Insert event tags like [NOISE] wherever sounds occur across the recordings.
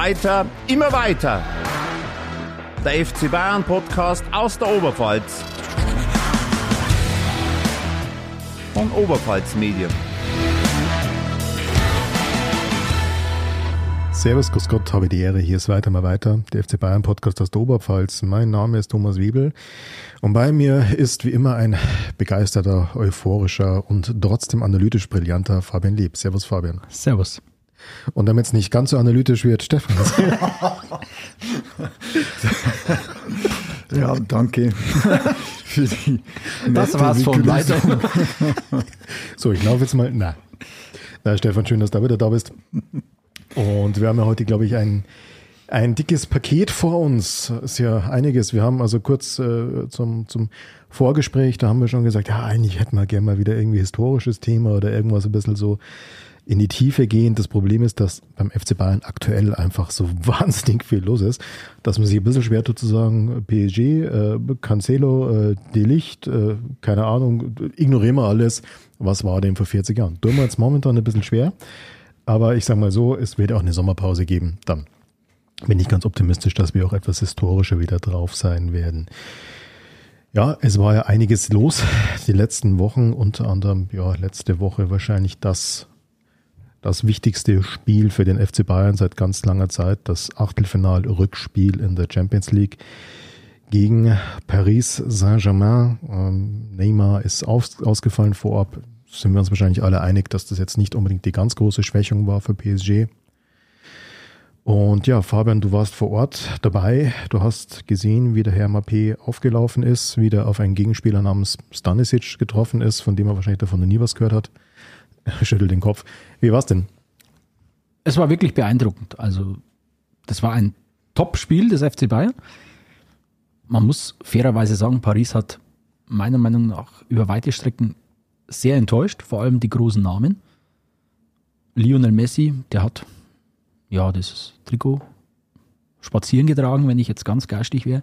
Weiter, immer weiter. Der FC Bayern Podcast aus der Oberpfalz. Von Oberpfalz Medien. Servus, Grüß Gott, habe die Ehre. Hier ist weiter mal weiter, der FC Bayern Podcast aus der Oberpfalz. Mein Name ist Thomas Wiebel und bei mir ist wie immer ein begeisterter, euphorischer und trotzdem analytisch brillanter Fabian Lieb. Servus, Fabian. Servus. Und damit es nicht ganz so analytisch wird, Stefan. [LAUGHS] [LAUGHS] ja, danke [LAUGHS] für die Das war's von weiter. so, ich laufe jetzt mal. Na. Na, Stefan, schön, dass du wieder da bist. Und wir haben ja heute, glaube ich, ein, ein dickes Paket vor uns. Ist ja einiges. Wir haben also kurz äh, zum, zum Vorgespräch, da haben wir schon gesagt, ja, eigentlich hätten wir gerne mal wieder irgendwie historisches Thema oder irgendwas ein bisschen so in die Tiefe gehend. Das Problem ist, dass beim FC Bayern aktuell einfach so [LAUGHS] wahnsinnig viel los ist, dass man sich ein bisschen schwer tut zu sagen, PSG, äh, Cancelo, äh, Delicht, äh, keine Ahnung, ignorieren wir alles. Was war denn vor 40 Jahren? Tun wir jetzt momentan ein bisschen schwer. Aber ich sage mal so, es wird auch eine Sommerpause geben. Dann bin ich ganz optimistisch, dass wir auch etwas historischer wieder drauf sein werden. Ja, es war ja einiges los die letzten Wochen, unter anderem ja letzte Woche wahrscheinlich das das wichtigste Spiel für den FC Bayern seit ganz langer Zeit, das Achtelfinal-Rückspiel in der Champions League gegen Paris Saint-Germain. Ähm, Neymar ist aus, ausgefallen vorab. Sind wir uns wahrscheinlich alle einig, dass das jetzt nicht unbedingt die ganz große Schwächung war für PSG. Und ja, Fabian, du warst vor Ort dabei. Du hast gesehen, wie der Herr Mappé aufgelaufen ist, wie der auf einen Gegenspieler namens Stanisic getroffen ist, von dem er wahrscheinlich davon noch nie was gehört hat. [LAUGHS] Schüttelt den Kopf. Wie war's denn? Es war wirklich beeindruckend. Also, das war ein Top-Spiel des FC Bayern. Man muss fairerweise sagen, Paris hat meiner Meinung nach über weite Strecken sehr enttäuscht, vor allem die großen Namen. Lionel Messi, der hat ja das Trikot spazieren getragen, wenn ich jetzt ganz geistig wäre.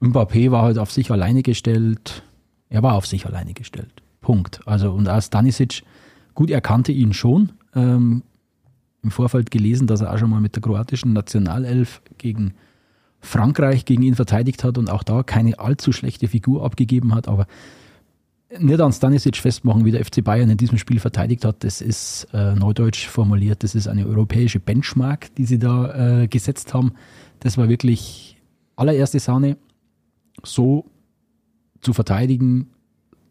Mbappé war halt auf sich alleine gestellt. Er war auf sich alleine gestellt. Punkt. Also und auch Stanisic Gut, er kannte ihn schon. Ähm, Im Vorfeld gelesen, dass er auch schon mal mit der kroatischen Nationalelf gegen Frankreich gegen ihn verteidigt hat und auch da keine allzu schlechte Figur abgegeben hat. Aber nicht an Stanisic festmachen, wie der FC Bayern in diesem Spiel verteidigt hat. Das ist äh, neudeutsch formuliert. Das ist eine europäische Benchmark, die sie da äh, gesetzt haben. Das war wirklich allererste Sahne. So zu verteidigen,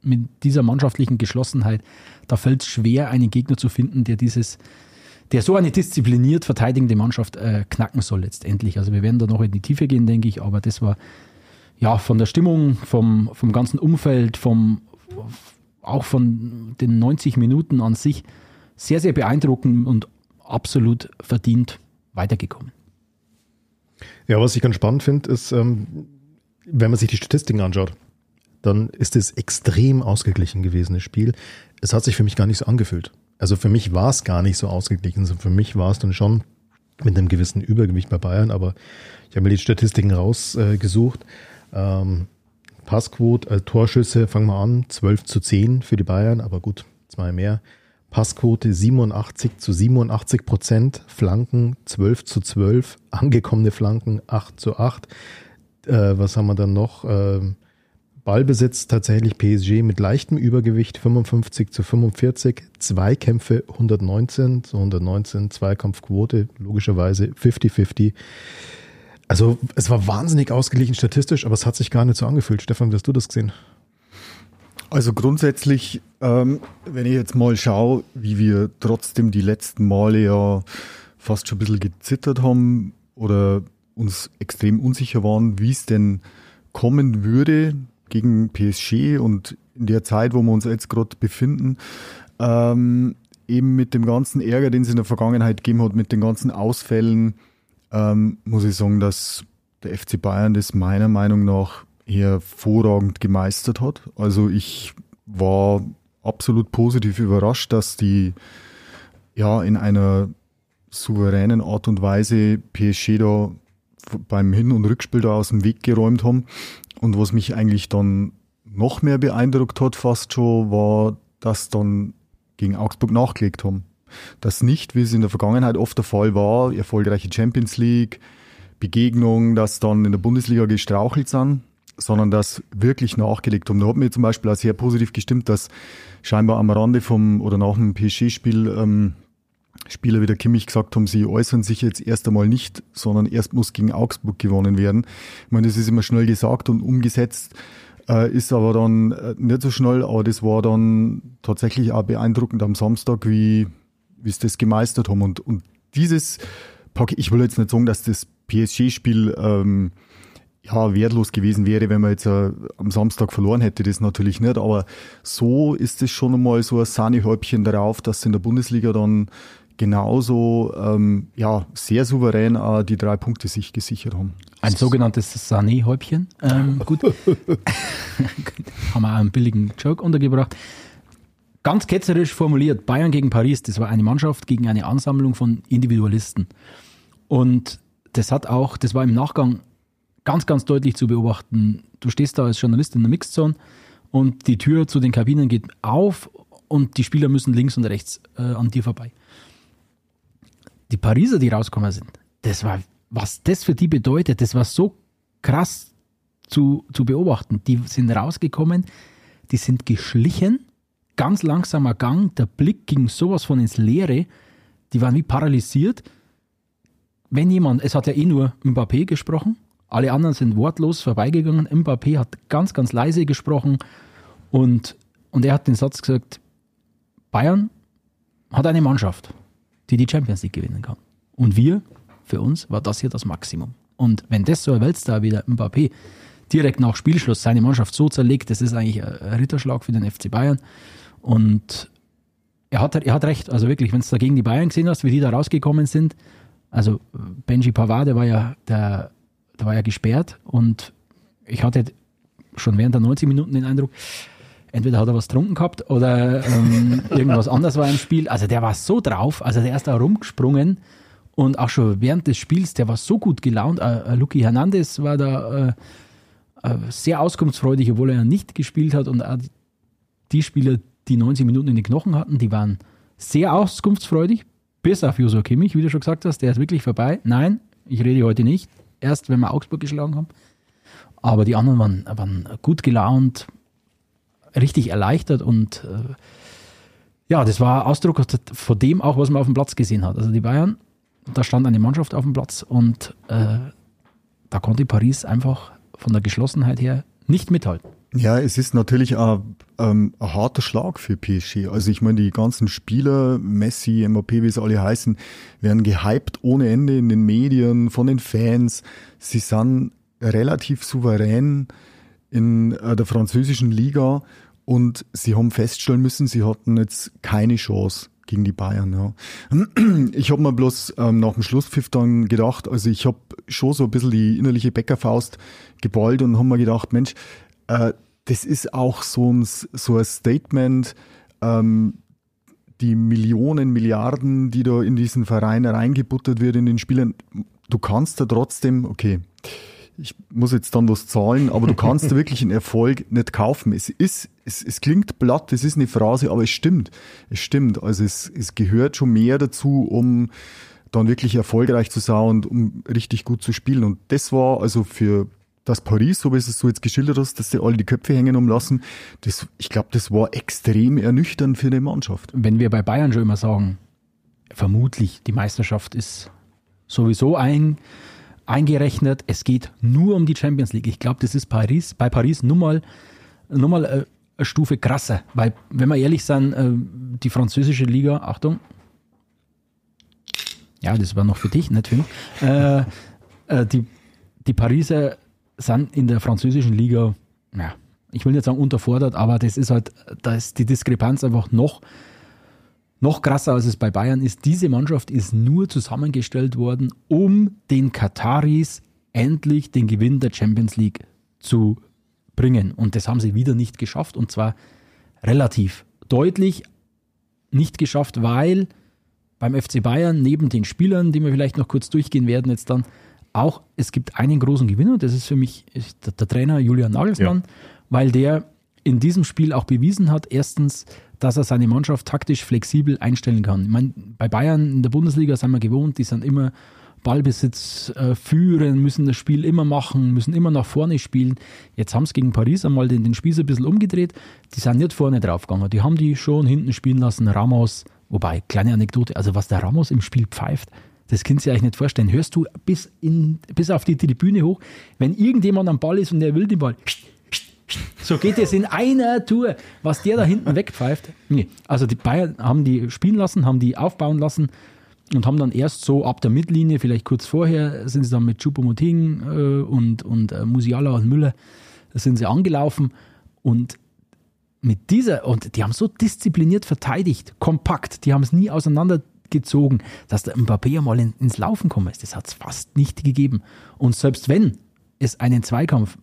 mit dieser mannschaftlichen Geschlossenheit, da fällt es schwer, einen Gegner zu finden, der dieses, der so eine diszipliniert verteidigende Mannschaft äh, knacken soll letztendlich. Also wir werden da noch in die Tiefe gehen, denke ich, aber das war ja von der Stimmung, vom, vom ganzen Umfeld, vom, auch von den 90 Minuten an sich sehr, sehr beeindruckend und absolut verdient weitergekommen. Ja, was ich ganz spannend finde, ist, ähm, wenn man sich die Statistiken anschaut dann ist es extrem ausgeglichen gewesen, das Spiel. Es hat sich für mich gar nicht so angefühlt. Also für mich war es gar nicht so ausgeglichen. Also für mich war es dann schon mit einem gewissen Übergewicht bei Bayern, aber ich habe mir die Statistiken rausgesucht. Äh, ähm, Passquote, äh, Torschüsse, fangen wir an, 12 zu 10 für die Bayern, aber gut, zwei mehr. Passquote 87 zu 87 Prozent, Flanken 12 zu 12, [LAUGHS] angekommene Flanken 8 zu 8. Äh, was haben wir dann noch? Äh, Ballbesitz tatsächlich PSG mit leichtem Übergewicht 55 zu 45, Zweikämpfe 119 zu 119, Zweikampfquote logischerweise 50-50. Also es war wahnsinnig ausgeglichen statistisch, aber es hat sich gar nicht so angefühlt. Stefan, wie hast du das gesehen? Also grundsätzlich, ähm, wenn ich jetzt mal schaue, wie wir trotzdem die letzten Male ja fast schon ein bisschen gezittert haben oder uns extrem unsicher waren, wie es denn kommen würde, gegen PSG und in der Zeit, wo wir uns jetzt gerade befinden, ähm, eben mit dem ganzen Ärger, den es in der Vergangenheit gegeben hat, mit den ganzen Ausfällen, ähm, muss ich sagen, dass der FC Bayern das meiner Meinung nach hervorragend gemeistert hat. Also ich war absolut positiv überrascht, dass die ja in einer souveränen Art und Weise PSG da beim Hin- und Rückspiel da aus dem Weg geräumt haben. Und was mich eigentlich dann noch mehr beeindruckt hat, fast schon, war, dass dann gegen Augsburg nachgelegt haben. Dass nicht, wie es in der Vergangenheit oft der Fall war, erfolgreiche Champions League, Begegnung, dass dann in der Bundesliga gestrauchelt sind, sondern dass wirklich nachgelegt haben. Da hat mir zum Beispiel auch sehr positiv gestimmt, dass scheinbar am Rande vom oder nach dem PSG-Spiel ähm, Spieler wie der Kimmich gesagt haben, sie äußern sich jetzt erst einmal nicht, sondern erst muss gegen Augsburg gewonnen werden. Ich meine, das ist immer schnell gesagt und umgesetzt, äh, ist aber dann äh, nicht so schnell, aber das war dann tatsächlich auch beeindruckend am Samstag, wie, wie sie das gemeistert haben. Und, und dieses ich will jetzt nicht sagen, dass das PSG-Spiel ähm, ja, wertlos gewesen wäre, wenn man jetzt äh, am Samstag verloren hätte, das natürlich nicht. Aber so ist es schon einmal so ein Sahnehäubchen darauf, dass sie in der Bundesliga dann genauso ähm, ja, sehr souverän äh, die drei Punkte sich gesichert haben. Ein sogenanntes Sané-Häubchen. Ähm, [LAUGHS] gut. haben wir auch einen billigen Joke untergebracht. Ganz ketzerisch formuliert, Bayern gegen Paris, das war eine Mannschaft gegen eine Ansammlung von Individualisten. Und das hat auch, das war im Nachgang ganz, ganz deutlich zu beobachten. Du stehst da als Journalist in der Mixzone und die Tür zu den Kabinen geht auf und die Spieler müssen links und rechts äh, an dir vorbei. Die Pariser, die rausgekommen sind, das war, was das für die bedeutet, das war so krass zu, zu beobachten. Die sind rausgekommen, die sind geschlichen, ganz langsamer Gang, der Blick ging sowas von ins Leere, die waren wie paralysiert. Wenn jemand, es hat ja eh nur Mbappé gesprochen, alle anderen sind wortlos vorbeigegangen. Mbappé hat ganz, ganz leise gesprochen und, und er hat den Satz gesagt, Bayern hat eine Mannschaft, die die Champions League gewinnen kann. Und wir, für uns, war das hier das Maximum. Und wenn das so ein Weltstar wie der Mbappé direkt nach Spielschluss seine Mannschaft so zerlegt, das ist eigentlich ein Ritterschlag für den FC Bayern. Und er hat, er hat recht, also wirklich, wenn du da gegen die Bayern gesehen hast, wie die da rausgekommen sind, also Benji Pavard, der war ja der da war er gesperrt und ich hatte schon während der 90 Minuten den Eindruck, entweder hat er was getrunken gehabt oder ähm, [LAUGHS] irgendwas anderes war im Spiel. Also der war so drauf, also der ist da rumgesprungen und auch schon während des Spiels, der war so gut gelaunt. Äh, äh Luki Hernandez war da äh, äh, sehr auskunftsfreudig, obwohl er ja nicht gespielt hat und auch die Spieler, die 90 Minuten in den Knochen hatten, die waren sehr auskunftsfreudig, bis auf Joshua Kimmich, wie du schon gesagt hast, der ist wirklich vorbei. Nein, ich rede heute nicht erst, wenn wir Augsburg geschlagen haben. Aber die anderen waren, waren gut gelaunt, richtig erleichtert und äh, ja, das war Ausdruck von dem auch, was man auf dem Platz gesehen hat. Also die Bayern, da stand eine Mannschaft auf dem Platz und äh, da konnte Paris einfach von der Geschlossenheit her nicht mithalten. Ja, es ist natürlich ein, ähm, ein harter Schlag für PSG. Also ich meine, die ganzen Spieler, Messi, Mbappé, wie sie alle heißen, werden gehypt ohne Ende in den Medien, von den Fans. Sie sind relativ souverän in äh, der französischen Liga und sie haben feststellen müssen, sie hatten jetzt keine Chance gegen die Bayern. Ja. [CLEARS THROAT] Ich habe mir bloß ähm, nach dem Schlusspfiff dann gedacht, also ich habe schon so ein bisschen die innerliche Bäckerfaust geballt und habe mir gedacht, Mensch, äh, das ist auch so ein, so ein Statement, ähm, die Millionen, Milliarden, die da in diesen Verein reingebuttert wird in den Spielern, du kannst da trotzdem, okay, ich muss jetzt dann was zahlen, aber du kannst wirklich einen Erfolg nicht kaufen. Es ist, es, es klingt platt, es ist eine Phrase, aber es stimmt. Es stimmt. Also es, es gehört schon mehr dazu, um dann wirklich erfolgreich zu sein und um richtig gut zu spielen. Und das war also für dass Paris, so wie es so jetzt geschildert hast, dass sie alle die Köpfe hängen umlassen, das, ich glaube, das war extrem ernüchternd für die Mannschaft. Wenn wir bei Bayern schon immer sagen, vermutlich die Meisterschaft ist sowieso ein, eingerechnet, es geht nur um die Champions League. Ich glaube, das ist Paris, bei Paris nur mal, nur mal äh, eine Stufe krasser, weil, wenn wir ehrlich sind, äh, die französische Liga, Achtung, ja, das war noch für dich, nicht für mich, äh, äh, die, die Pariser sind in der französischen Liga, ja, ich will nicht sagen unterfordert, aber das ist halt, da ist die Diskrepanz einfach noch, noch krasser, als es bei Bayern ist. Diese Mannschaft ist nur zusammengestellt worden, um den Kataris endlich den Gewinn der Champions League zu bringen. Und das haben sie wieder nicht geschafft und zwar relativ deutlich nicht geschafft, weil beim FC Bayern neben den Spielern, die wir vielleicht noch kurz durchgehen werden, jetzt dann auch, es gibt einen großen Gewinner, das ist für mich der, Trainer Julian Nagelsmann, ja. weil der in diesem Spiel auch bewiesen hat, erstens, dass er seine Mannschaft taktisch flexibel einstellen kann. Ich meine, bei Bayern in der Bundesliga sind wir gewohnt, die sind immer Ballbesitz äh, führen, müssen das Spiel immer machen, müssen immer nach vorne spielen. Jetzt haben sie gegen Paris einmal den, den Spieß ein bisschen umgedreht. Die sind nicht vorne draufgegangen. Die haben die schon hinten spielen lassen. Ramos, wobei, kleine Anekdote, also was der Ramos im Spiel pfeift, das könnt ihr euch nicht vorstellen. Hörst du bis, in, bis auf die Tribüne hoch, wenn irgendjemand am Ball ist und der will den Ball, so geht es in einer Tour. Was der da hinten wegpfeift. Nee. Also die Bayern haben die spielen lassen, haben die aufbauen lassen und haben dann erst so ab der Mittellinie, vielleicht kurz vorher, sind sie dann mit Choupo-Moting äh, und, und äh, Musiala und Müller, sind sie angelaufen und mit dieser, und die haben so diszipliniert verteidigt, kompakt, die haben es nie auseinandergezogen, dass der Mbappé mal in, ins Laufen kommen ist. Das hat es fast nicht gegeben. Und selbst wenn es einen Zweikampf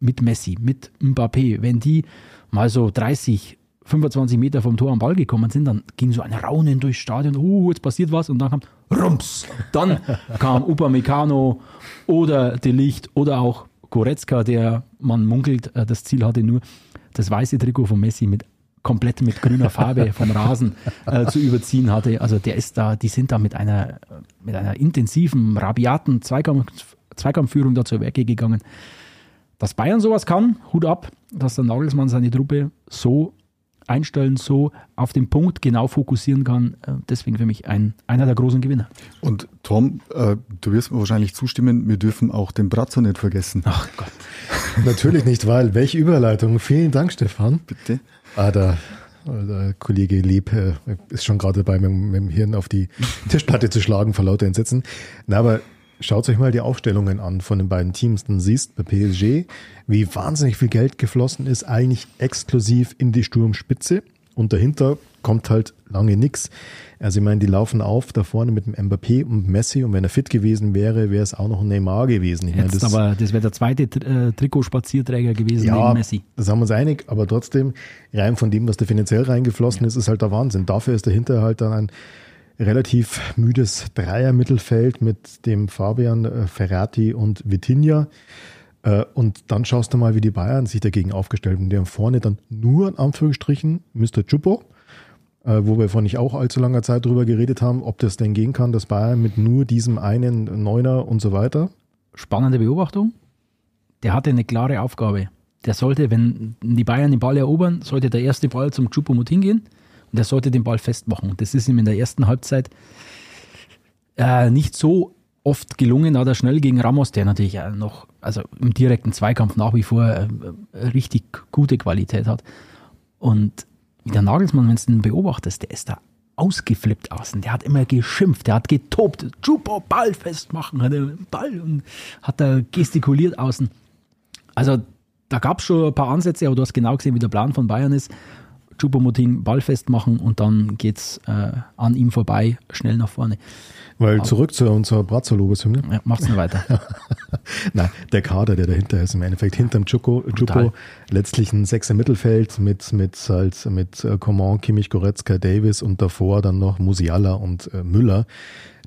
mit Messi, mit Mbappé, wenn die mal so 30, 25 Meter vom Tor am Ball gekommen sind, dann ging so ein Raunen durchs Stadion, oh, jetzt passiert was und dann kam Rums. Dann [LAUGHS] kam Upamecano oder De Licht oder auch Goretzka, der, man munkelt, äh, das Ziel hatte nur, das weiße Trikot von Messi mit komplett mit grüner Farbe [LAUGHS] vom Rasen äh, zu überziehen hatte. Also der ist da, die sind da mit einer, mit einer intensiven, rabiaten Zweikampf, Zweikampfführung da zur Werke gegangen. Dass Bayern sowas kann, Hut ab, dass der Nagelsmann seine Truppe so einstellen, so auf den Punkt genau fokussieren kann. Äh, deswegen für mich ein, einer der großen Gewinner. Und Tom, äh, du wirst mir wahrscheinlich zustimmen, wir dürfen auch den Brazzo nicht vergessen. Ach Gott. [LAUGHS] Natürlich nicht, weil welche Überleitung. Vielen Dank, Stefan. Bitte. Ah, der, der Kollege Lieb äh, ist schon gerade dabei, mit, mit, dem Hirn auf die Tischplatte zu schlagen vor lauter Entsetzen. Na, aber Schaut euch mal die Aufstellungen an von den beiden Teams. Dann siehst bei PSG, wie wahnsinnig viel Geld geflossen ist, eigentlich exklusiv in die Sturmspitze. Und dahinter kommt halt lange nichts. Also ich meine, die laufen auf da vorne mit dem Mbappé und Messi und wenn er fit gewesen wäre, wäre es auch noch ein Neymar gewesen. Ich Jetzt meine, das, aber das wäre der zweite äh, Trikotspazierträger gewesen ja, neben Messi. Das haben wir uns einig, aber trotzdem, rein von dem, was da finanziell reingeflossen ja. ist, ist halt der Wahnsinn. Dafür ist dahinter halt dann ein relativ müdes Dreier-Mittelfeld mit dem Fabian äh, Ferrati und Vitinha. Äh, und dann schaust du mal, wie die Bayern sich dagegen aufgestellt haben. Die haben vorne dann nur in Anführungsstrichen Mr. Chupo, äh, wo wir vor nicht auch allzu langer Zeit drüber geredet haben, ob das denn gehen kann, dass Bayern mit nur diesem einen Neuner und so weiter. Spannende Beobachtung. Der hatte eine klare Aufgabe. Der sollte, wenn die Bayern den Ball erobern, sollte der erste Ball zum Chupo-Mutin gehen und er sollte den Ball festmachen. Das ist ihm in der ersten Halbzeit äh, nicht so oft gelungen, hat er schnell gegen Ramos, der natürlich noch, also im direkten Zweikampf nach wie vor äh, richtig gute Qualität hat. Und der Nagelsmann, wenn du den beobachtest, der ist da ausgeflippt außen. Der hat immer geschimpft, der hat getobt. Chupo, Ball festmachen, hat er Ball und hat da gestikuliert außen. Also da gab es schon ein paar Ansätze, aber du hast genau gesehen, wie der Plan von Bayern ist. Chupomoting Ball festmachen und dann geht es äh, an ihm vorbei, schnell nach vorne. Weil Aber, zurück zu unserer Brazzo-Lobeshymne. Ja, macht's nur weiter. [LAUGHS] Nein, der Kader, der dahinter ist, im Endeffekt hinterm Chuko, Chupo, letztlich ein Sechser Mittelfeld mit, mit, halt, mit äh, Coman, Kimmich, Goretzka, Davis und davor dann noch Musiala und äh, Müller.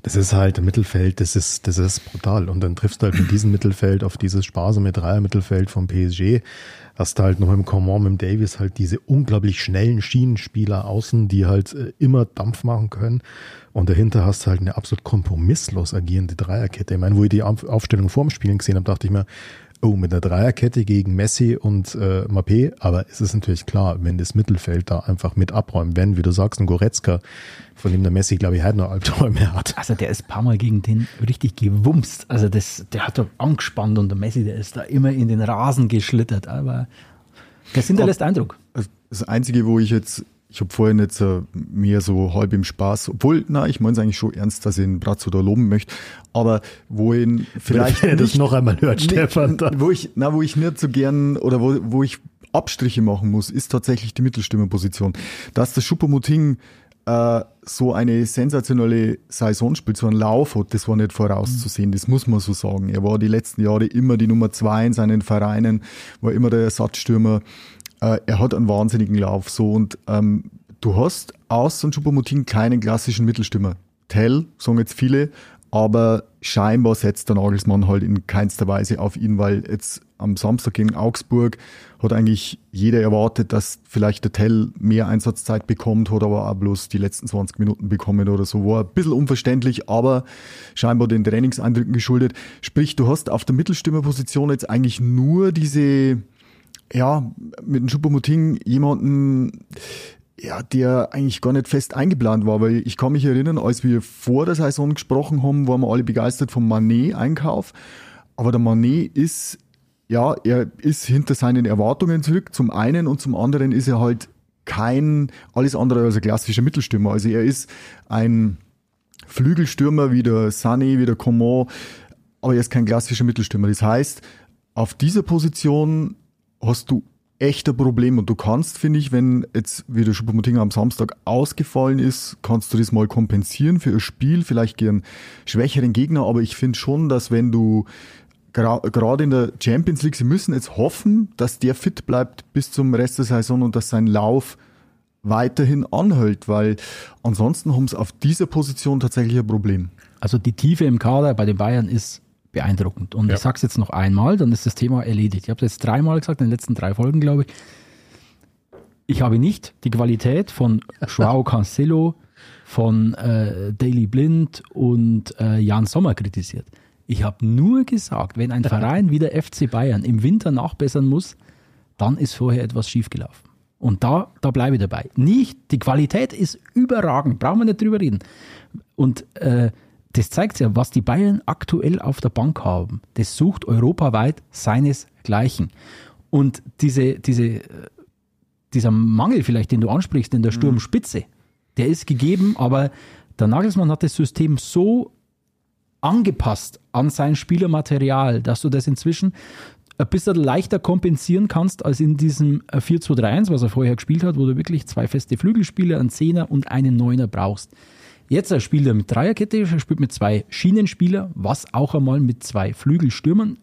Das ist halt ein Mittelfeld, das ist, das ist brutal. Und dann triffst du halt mit [CLEARS THROAT] diesem Mittelfeld auf dieses sparsame Dreier-Mittelfeld vom PSG hast du halt noch im Coman mit Davis halt diese unglaublich schnellen Schienenspieler außen, die halt äh, immer Dampf machen können. Und dahinter hast du halt eine absolut kompromisslos agierende Dreierkette. Ich meine, wo ich die Aufstellung vorm Spielen gesehen habe, dachte ich mir, oh, mit einer Dreierkette gegen Messi und äh, Mappé, aber es ist natürlich klar, wenn das Mittelfeld da einfach mit abräumt, wenn, wie du sagst, ein Goretzka, von dem der Messi, glaube ich, halt noch Albträume hat. Also der ist ein paar Mal gegen den richtig gewumst. Also das, der hat da angespannt und der Messi, der ist da immer in den Rasen geschlittert, aber das hinterlässt Eindruck. Das Einzige, wo ich jetzt ich habe vorhin jetzt äh, mehr so halb im Spaß, obwohl, na, ich meine es eigentlich schon ernst, dass ich ihn Bratzo da loben möchte, aber wo ihn [LAUGHS] vielleicht Wenn nicht, das noch einmal hört, Stefan. Dann. Wo ich, na, wo ich nicht so gern oder wo, wo ich Abstriche machen muss, ist tatsächlich die Mittelstimmerposition. Dass der Schuppermuting äh, so eine sensationelle Saison spielt, so einen Lauf hat, das war nicht vorauszusehen, das muss man so sagen. Er war die letzten Jahre immer die Nummer zwei in seinen Vereinen, war immer der Ersatzstürmer äh, er hat einen wahnsinnigen Lauf so und ähm, du hast außer Choupo-Moting keinen klassischen Mittelstürmer. Tell, sagen jetzt viele, aber scheinbar setzt der Nagelsmann halt in keinster Weise auf ihn, weil jetzt am Samstag gegen Augsburg hat eigentlich jeder erwartet, dass vielleicht der Tell mehr Einsatzzeit bekommt, hat aber auch bloß die letzten 20 Minuten bekommen oder so. War ein bisschen unverständlich, aber scheinbar den Trainingseindrücken geschuldet. Sprich, du hast auf der Mittelstürmerposition jetzt eigentlich nur diese, ja, mit dem Schuppermuting jemanden, ja, der eigentlich gar nicht fest eingeplant war, weil ich kann mich erinnern, als wir vor der Saison gesprochen haben, waren wir alle begeistert vom Manet-Einkauf. Aber der Manet ist, ja, er ist hinter seinen Erwartungen zurück, zum einen und zum anderen ist er halt kein alles andere als ein klassischer Mittelstürmer. Also er ist ein Flügelstürmer wie der Sané, wie der Coman, aber er ist kein klassischer Mittelstürmer. Das heißt, auf dieser Position hast du echter Problem. Und du kannst, finde ich, wenn jetzt wieder Schuppermutinger am Samstag ausgefallen ist, kannst du das mal kompensieren für ein Spiel, vielleicht gegen schwächeren Gegner. Aber ich finde schon, dass wenn du gerade in der Champions League, sie müssen jetzt hoffen, dass der fit bleibt bis zum Rest der Saison und dass sein Lauf weiterhin anhält, weil ansonsten haben sie auf dieser Position tatsächlich ein Problem. Also die Tiefe im Kader bei den Bayern ist beeindruckend. Und ja. ich sage es jetzt noch einmal, dann ist das Thema erledigt. Ich habe es jetzt dreimal gesagt, in den letzten drei Folgen, glaube ich. Ich habe nicht die Qualität von [LAUGHS] Joao Cancelo, von äh, Daily Blind und äh, Jan Sommer kritisiert. Ich habe nur gesagt, wenn ein [LAUGHS] Verein wie der FC Bayern im Winter nachbessern muss, dann ist vorher etwas schiefgelaufen. Und da, da bleibe ich dabei. Nicht, die Qualität ist überragend, brauchen wir nicht drüber reden. Und äh, das zeigt ja, was die Bayern aktuell auf der Bank haben. Das sucht europaweit seinesgleichen. Und diese, diese, dieser Mangel vielleicht, den du ansprichst in der mhm. Sturmspitze, der ist gegeben, aber der Nagelsmann hat das System so angepasst an sein Spielermaterial, dass du das inzwischen ein bisschen leichter kompensieren kannst als in diesem 4-2-3-1, was er vorher gespielt hat, wo du wirklich zwei feste Flügelspieler, einen Zehner und einen Neuner brauchst. Jetzt spielt er mit Dreierkette, er spielt mit zwei Schienenspieler, was auch einmal mit zwei Flügelstürmern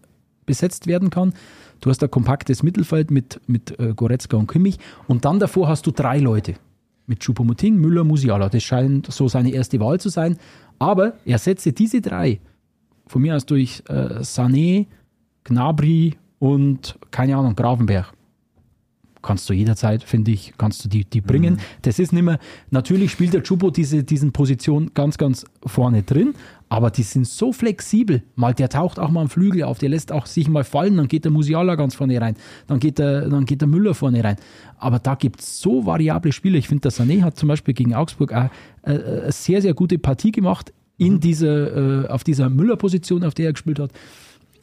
besetzt werden kann. Du hast ein kompaktes Mittelfeld mit, mit äh, Goretzka und Kimmich und dann davor hast du drei Leute. Mit Choupo-Moting, Müller, Musiala. Das scheint so seine erste Wahl zu sein. Aber er setze diese drei, von mir aus durch äh, Sané, Gnabry und, keine Ahnung, Gravenberg kannst du jederzeit, finde ich, kannst du die, die bringen. Mhm. Das ist nicht mehr, natürlich spielt der Chubo diese diesen Position ganz, ganz vorne drin, aber die sind so flexibel. Mal, der taucht auch mal am Flügel auf, der lässt auch sich mal fallen, dann geht der Musiala ganz vorne rein, dann geht der, dann geht der Müller vorne rein. Aber da gibt es so variable Spiele. Ich finde, der Sané hat zum Beispiel gegen Augsburg auch, äh, eine sehr, sehr gute Partie gemacht in mhm. diese, äh, auf dieser Müller-Position, auf der er gespielt hat.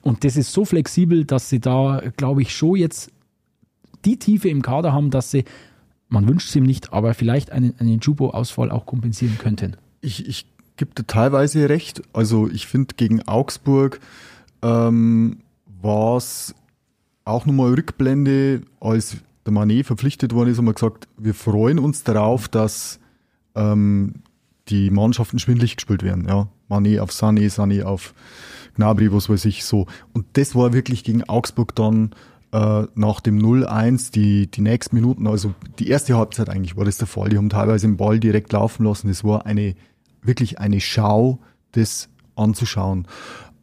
Und das ist so flexibel, dass sie da, glaube ich, schon jetzt die Tiefe im Kader haben, dass sie, man wünscht es ihm nicht, aber vielleicht einen, einen Jubo-Ausfall auch kompensieren könnten. Ich, ich gebe dir teilweise recht. Also ich finde, gegen Augsburg ähm, war es auch nochmal Rückblende, als der Manet verpflichtet worden ist, haben wir gesagt, wir freuen uns darauf, dass ähm, die Mannschaften schwindlig gespielt werden. Ja. Manet auf Sané, Sané auf Gnabry, was weiß ich so. Und das war wirklich gegen Augsburg dann äh, nach dem 0-1 die, die nächsten Minuten, also die erste Halbzeit eigentlich war das der Fall. Die haben teilweise den Ball direkt laufen lassen. Das war eine, wirklich eine Schau, das anzuschauen.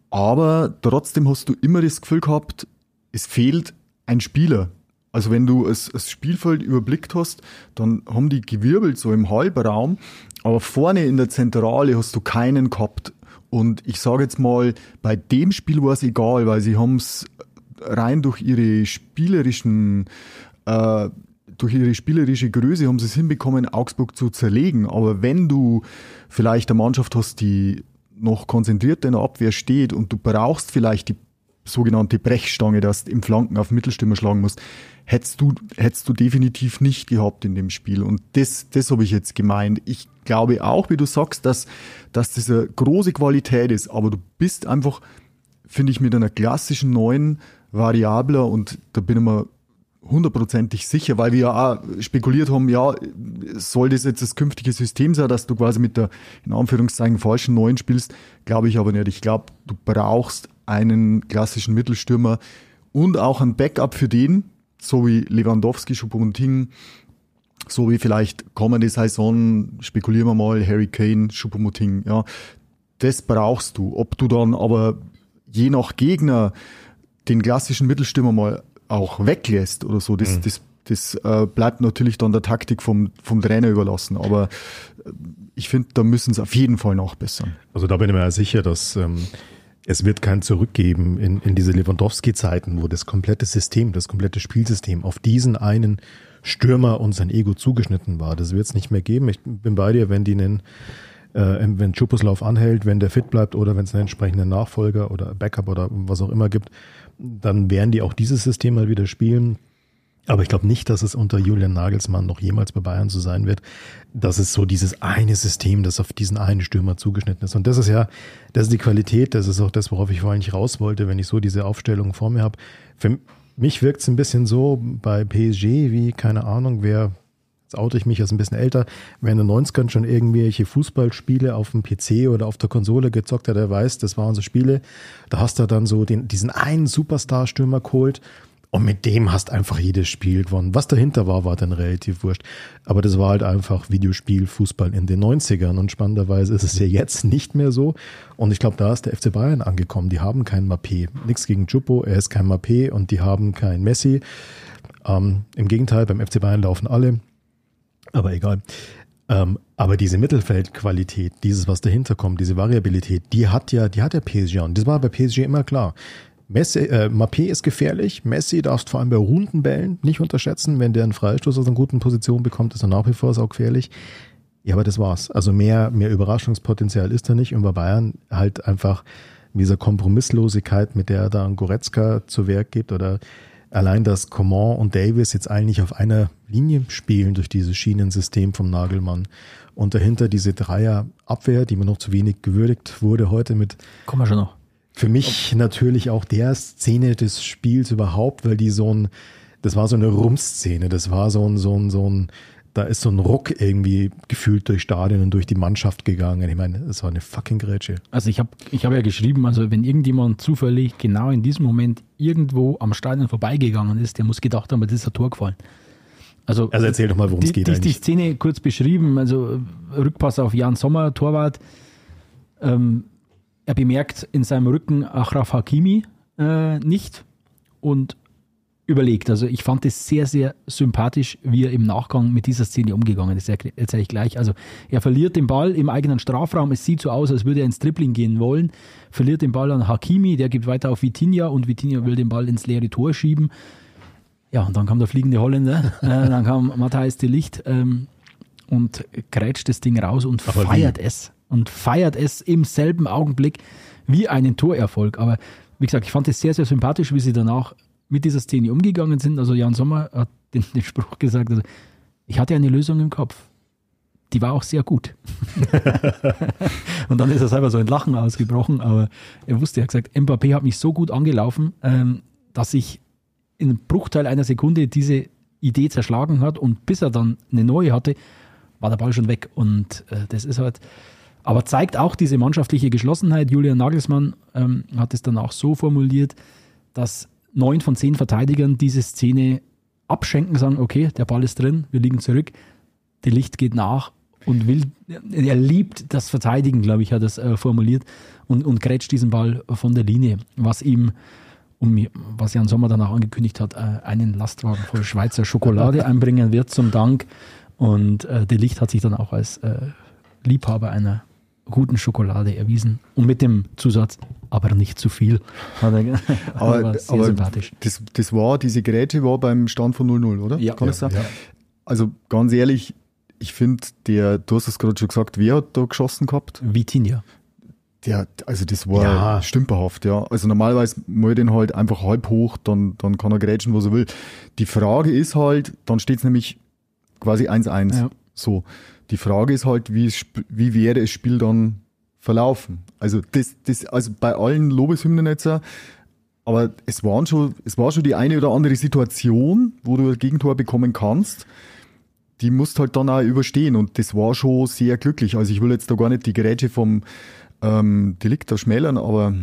Aber trotzdem hast du immer das Gefühl gehabt, es fehlt ein Spieler. Also wenn du das, das Spielfeld überblickt hast, dann haben die gewirbelt so im Halbraum, aber vorne in der Zentrale hast du keinen gehabt. Und ich sage jetzt mal, bei dem Spiel war es egal, weil sie haben es rein durch ihre spielerischen äh, durch ihre spielerische Größe haben sie es hinbekommen, Augsburg zu zerlegen. Aber wenn du vielleicht eine Mannschaft hast, die noch konzentriert in der Abwehr steht und du brauchst vielleicht die sogenannte Brechstange, dass du im Flanken auf Mittelstürmer schlagen musst, hättest du, hättest du definitiv nicht gehabt in dem Spiel. Und das, das habe ich jetzt gemeint. Ich glaube auch, wie du sagst, dass, dass das eine große Qualität ist, aber du bist einfach, finde ich, mit einer klassischen neuen variabler und da bin ich mir hundertprozentig sicher, weil wir ja auch spekuliert haben, ja, soll das jetzt das künftige System sein, dass du quasi mit der, in Anführungszeichen, falschen Neuen spielst, glaube ich aber nicht. Ich glaube, du brauchst einen klassischen Mittelstürmer und auch ein Backup für den, so wie Lewandowski, Schuppomoting, so wie vielleicht kommende Saison, spekulieren wir mal, Harry Kane, Schuppomoting, ja, das brauchst du. Ob du dann aber je nach Gegner den klassischen Mittelstürmer mal auch weglässt oder so, das, mhm. das, das äh, bleibt natürlich dann der Taktik vom, vom Trainer überlassen. Aber äh, ich finde, da müssen sie auf jeden Fall nachbessern. Also da bin ich mir sicher, dass ähm, es wird kein Zurück geben in, in diese Lewandowski-Zeiten, wo das komplette System, das komplette Spielsystem auf diesen einen Stürmer und sein Ego zugeschnitten war. Das wird es nicht mehr geben. Ich bin bei dir, wenn die einen äh, wenn Schupuslauf anhält, wenn der fit bleibt oder wenn es einen entsprechenden Nachfolger oder Backup oder was auch immer gibt, dann werden die auch dieses System mal wieder spielen. Aber ich glaube nicht, dass es unter Julian Nagelsmann noch jemals bei Bayern so sein wird. Das ist so dieses eine System, das auf diesen einen Stürmer zugeschnitten ist. Und das ist ja, das ist die Qualität, das ist auch das, worauf ich vorhin nicht raus wollte, wenn ich so diese Aufstellung vor mir habe. Für mich wirkt es ein bisschen so bei PSG wie, keine Ahnung, wer jetzt oute ich mich als ein bisschen älter, wer in den 90ern schon irgendwelche Fußballspiele auf dem PC oder auf der Konsole gezockt hat, der weiß, das waren so Spiele, da hast du dann so den, diesen einen Superstar-Stürmer geholt und mit dem hast einfach jedes Spiel gewonnen. Was dahinter war, war dann relativ wurscht. Aber das war halt einfach Videospiel, Fußball in den 90ern. Und spannenderweise ist es ja jetzt nicht mehr so. Und ich glaube, da ist der FC Bayern angekommen. Die haben kein Mappé. Nichts gegen Chupo, er ist kein Mappé und die haben kein Messi. Ähm, Im Gegenteil, beim FC Bayern laufen alle. Aber egal. Ähm, aber diese Mittelfeldqualität, dieses, was dahinter kommt, diese Variabilität, die hat ja, die hat der PSG und das war bei PSG immer klar. Messi, äh, Mappé ist gefährlich. Messi darfst vor allem bei runden Bällen nicht unterschätzen. Wenn der einen Freistoß aus einer guten Position bekommt, ist er nach wie vor auch gefährlich. Ja, aber das war's. Also mehr, mehr Überraschungspotenzial ist da nicht. Und bei Bayern halt einfach dieser Kompromisslosigkeit, mit der er da an Goretzka zu Werk geht oder allein, dass Coman und Davis jetzt eigentlich auf einer Linie spielen durch dieses Schienensystem vom Nagelmann und dahinter diese Dreierabwehr, die mir noch zu wenig gewürdigt wurde heute mit. Kommen wir schon noch. Für mich natürlich auch der Szene des Spiels überhaupt, weil die so ein, das war so eine Rumszene, das war so ein, so ein, so ein, da ist so ein Ruck irgendwie gefühlt durch Stadion und durch die Mannschaft gegangen. Ich meine, es war eine fucking Grätsche. Also ich habe ich hab ja geschrieben, also wenn irgendjemand zufällig genau in diesem Moment irgendwo am Stadion vorbeigegangen ist, der muss gedacht haben, das ist ein Tor gefallen. Also, also erzähl doch mal, worum es geht. Die, eigentlich. die Szene kurz beschrieben, also Rückpass auf Jan Sommer, Torwart. Ähm, er bemerkt in seinem Rücken Achraf Hakimi äh, nicht und überlegt. Also ich fand es sehr, sehr sympathisch, wie er im Nachgang mit dieser Szene umgegangen ist. Erzähle ich gleich. Also er verliert den Ball im eigenen Strafraum. Es sieht so aus, als würde er ins Dribbling gehen wollen. Verliert den Ball an Hakimi, der gibt weiter auf Vitinha und Vitinha will den Ball ins leere Tor schieben. Ja, und dann kam der fliegende Holländer, [LAUGHS] äh, dann kam Matthijs de Licht ähm, und grätscht das Ding raus und Aber feiert wie? es. Und feiert es im selben Augenblick wie einen Torerfolg. Aber wie gesagt, ich fand es sehr, sehr sympathisch, wie sie danach mit dieser Szene umgegangen sind. Also Jan Sommer hat [LAUGHS] den, den Spruch gesagt, also ich hatte eine Lösung im Kopf. Die war auch sehr gut. [LAUGHS] und dann ist er selber so ein Lachen ausgebrochen, aber er wusste, er hat gesagt, Mbappé hat mich so gut angelaufen, ähm, dass ich in einem Bruchteil einer Sekunde diese Idee zerschlagen hat und bis er dann eine neue hatte, war der Ball schon weg. Und äh, das ist halt, aber zeigt auch diese mannschaftliche Geschlossenheit. Julian Nagelsmann ähm, hat es dann auch so formuliert, dass neun von zehn Verteidigern diese Szene abschenken, sagen, okay, der Ball ist drin, wir liegen zurück, der Licht geht nach und will, er liebt das Verteidigen, glaube ich, hat er äh, formuliert und, und grätscht diesen Ball von der Linie, was ihm, um, was Jan Sommer danach angekündigt hat, äh, einen Lastwagen voll Schweizer Schokolade einbringen wird zum Dank. Und äh, der Licht hat sich dann auch als äh, Liebhaber einer guten Schokolade erwiesen und mit dem Zusatz, aber nicht zu viel. [LAUGHS] aber, aber sehr aber sympathisch. Das, das war, diese Geräte war beim Stand von 0-0, oder? Ja. Kann ja, sein? Ja. Also ganz ehrlich, ich finde, der, du hast es gerade schon gesagt, wer hat da geschossen gehabt? Vitinha. Der, also das war ja. stümperhaft, ja. Also normalerweise mal den halt einfach halb hoch, dann, dann kann er grätschen, was er will. Die Frage ist halt, dann steht es nämlich quasi 1-1. Ja. So. Die Frage ist halt, wie, wie wäre das Spiel dann verlaufen? Also das, das, also bei allen Lobeshymnen jetzt, aber es waren schon, es war schon die eine oder andere Situation, wo du ein Gegentor bekommen kannst. Die musst halt dann auch überstehen und das war schon sehr glücklich. Also ich will jetzt da gar nicht die Gerätsche vom ähm, Delikt da schmälern, aber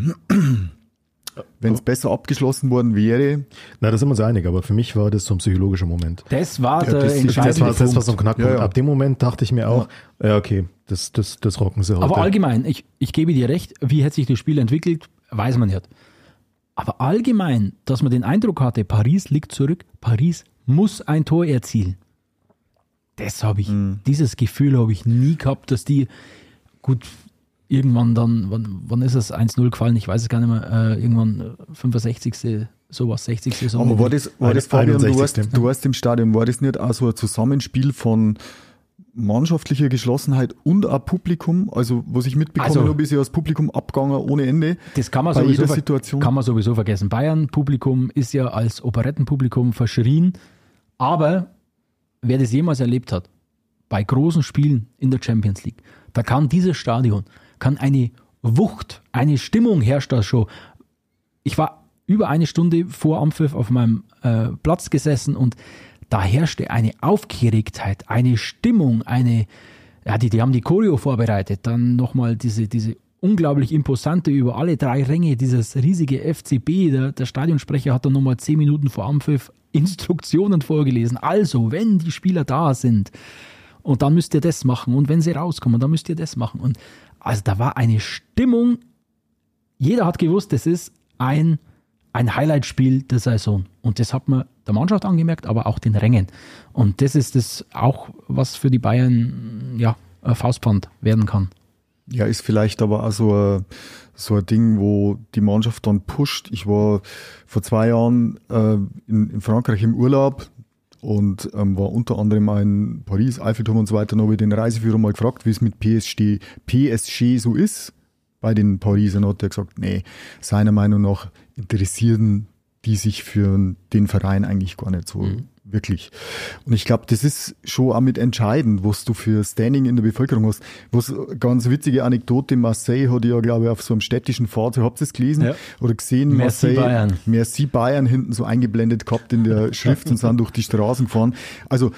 wenn es besser abgeschlossen worden wäre. Na, da sind wir uns einig, aber für mich war das so ein psychologischer Moment. Das war ja, der das, entscheidende das war, das war so ein Knackpunkt. Ja, ja. Ab dem Moment dachte ich mir auch, ja, okay, Das, das, das rocken sie heute. Aber allgemein, ich, ich gebe dir recht, wie hat sich das Spiel entwickelt, weiß man nicht. Aber allgemein, dass man den Eindruck hatte, Paris liegt zurück, Paris muss ein Tor erzielen. Das habe ich, dieses Gefühl habe ich nie gehabt, dass die, gut, irgendwann dann, wann, wann ist es 1-0 gefallen, ich weiß es gar nicht mehr, äh, irgendwann äh, 65. sowas, 60. so. Aber war das, war das Fabian, du 61. warst, du warst im Stadion, war das nicht auch so ein Zusammenspiel von mannschaftlicher Geschlossenheit und auch Publikum? Also, was ich mitbekommen Also- habe, ist ja das Publikum abgegangen ohne Ende. Das kann man, bei sowieso jeder Situation. kann man sowieso vergessen. Bayern-Publikum ist ja als Operettenpublikum verschrien. Aber wer das jemals erlebt hat, bei großen Spielen in der Champions League, da kann dieses Stadion, kann eine Wucht, eine Stimmung herrscht da schon. Ich war über eine Stunde vor Ampfiff auf meinem äh, Platz gesessen und da herrschte eine Aufgeregtheit, eine Stimmung, eine, ja, die, die haben die Choreo vorbereitet, dann nochmal diese, diese unglaublich imposante über alle drei Ränge, dieses riesige FCB, der, der Stadionsprecher hat dann nochmal zehn Minuten vor Ampfiff Instruktionen vorgelesen. Also, wenn die Spieler da sind, und dann müsst ihr das machen und wenn sie rauskommen, dann müsst ihr das machen. Und also da war eine Stimmung, jeder hat gewusst, das ist ein, ein Highlight-Spiel der Saison. Und das hat man der Mannschaft angemerkt, aber auch den Rängen. Und das ist das auch, was für die Bayern ja, Faustpfand werden kann. Ja, ist vielleicht aber auch so ein, so ein Ding, wo die Mannschaft dann pusht. Ich war vor zwei Jahren äh, in, in Frankreich im Urlaub und ähm, war unter anderem in Paris, Eiffelturm und so weiter. Und habe ich den Reiseführer mal gefragt, wie es mit PSG, PSG so ist bei den Parisern. Hat er gesagt, nee, seiner Meinung nach interessieren die sich für den Verein eigentlich gar nicht so wirklich. Und ich glaube, das ist schon auch mit entscheidend, was du für Standing in der Bevölkerung hast. Was ganz witzige Anekdote, Marseille hat ja, glaube ich, auf so einem städtischen Fahrzeug, habt ihr es gelesen Ja. oder gesehen? Merci Bayern. Merci Bayern hinten so eingeblendet gehabt in der [LAUGHS] Schrift und sind durch die Straßen gefahren. Also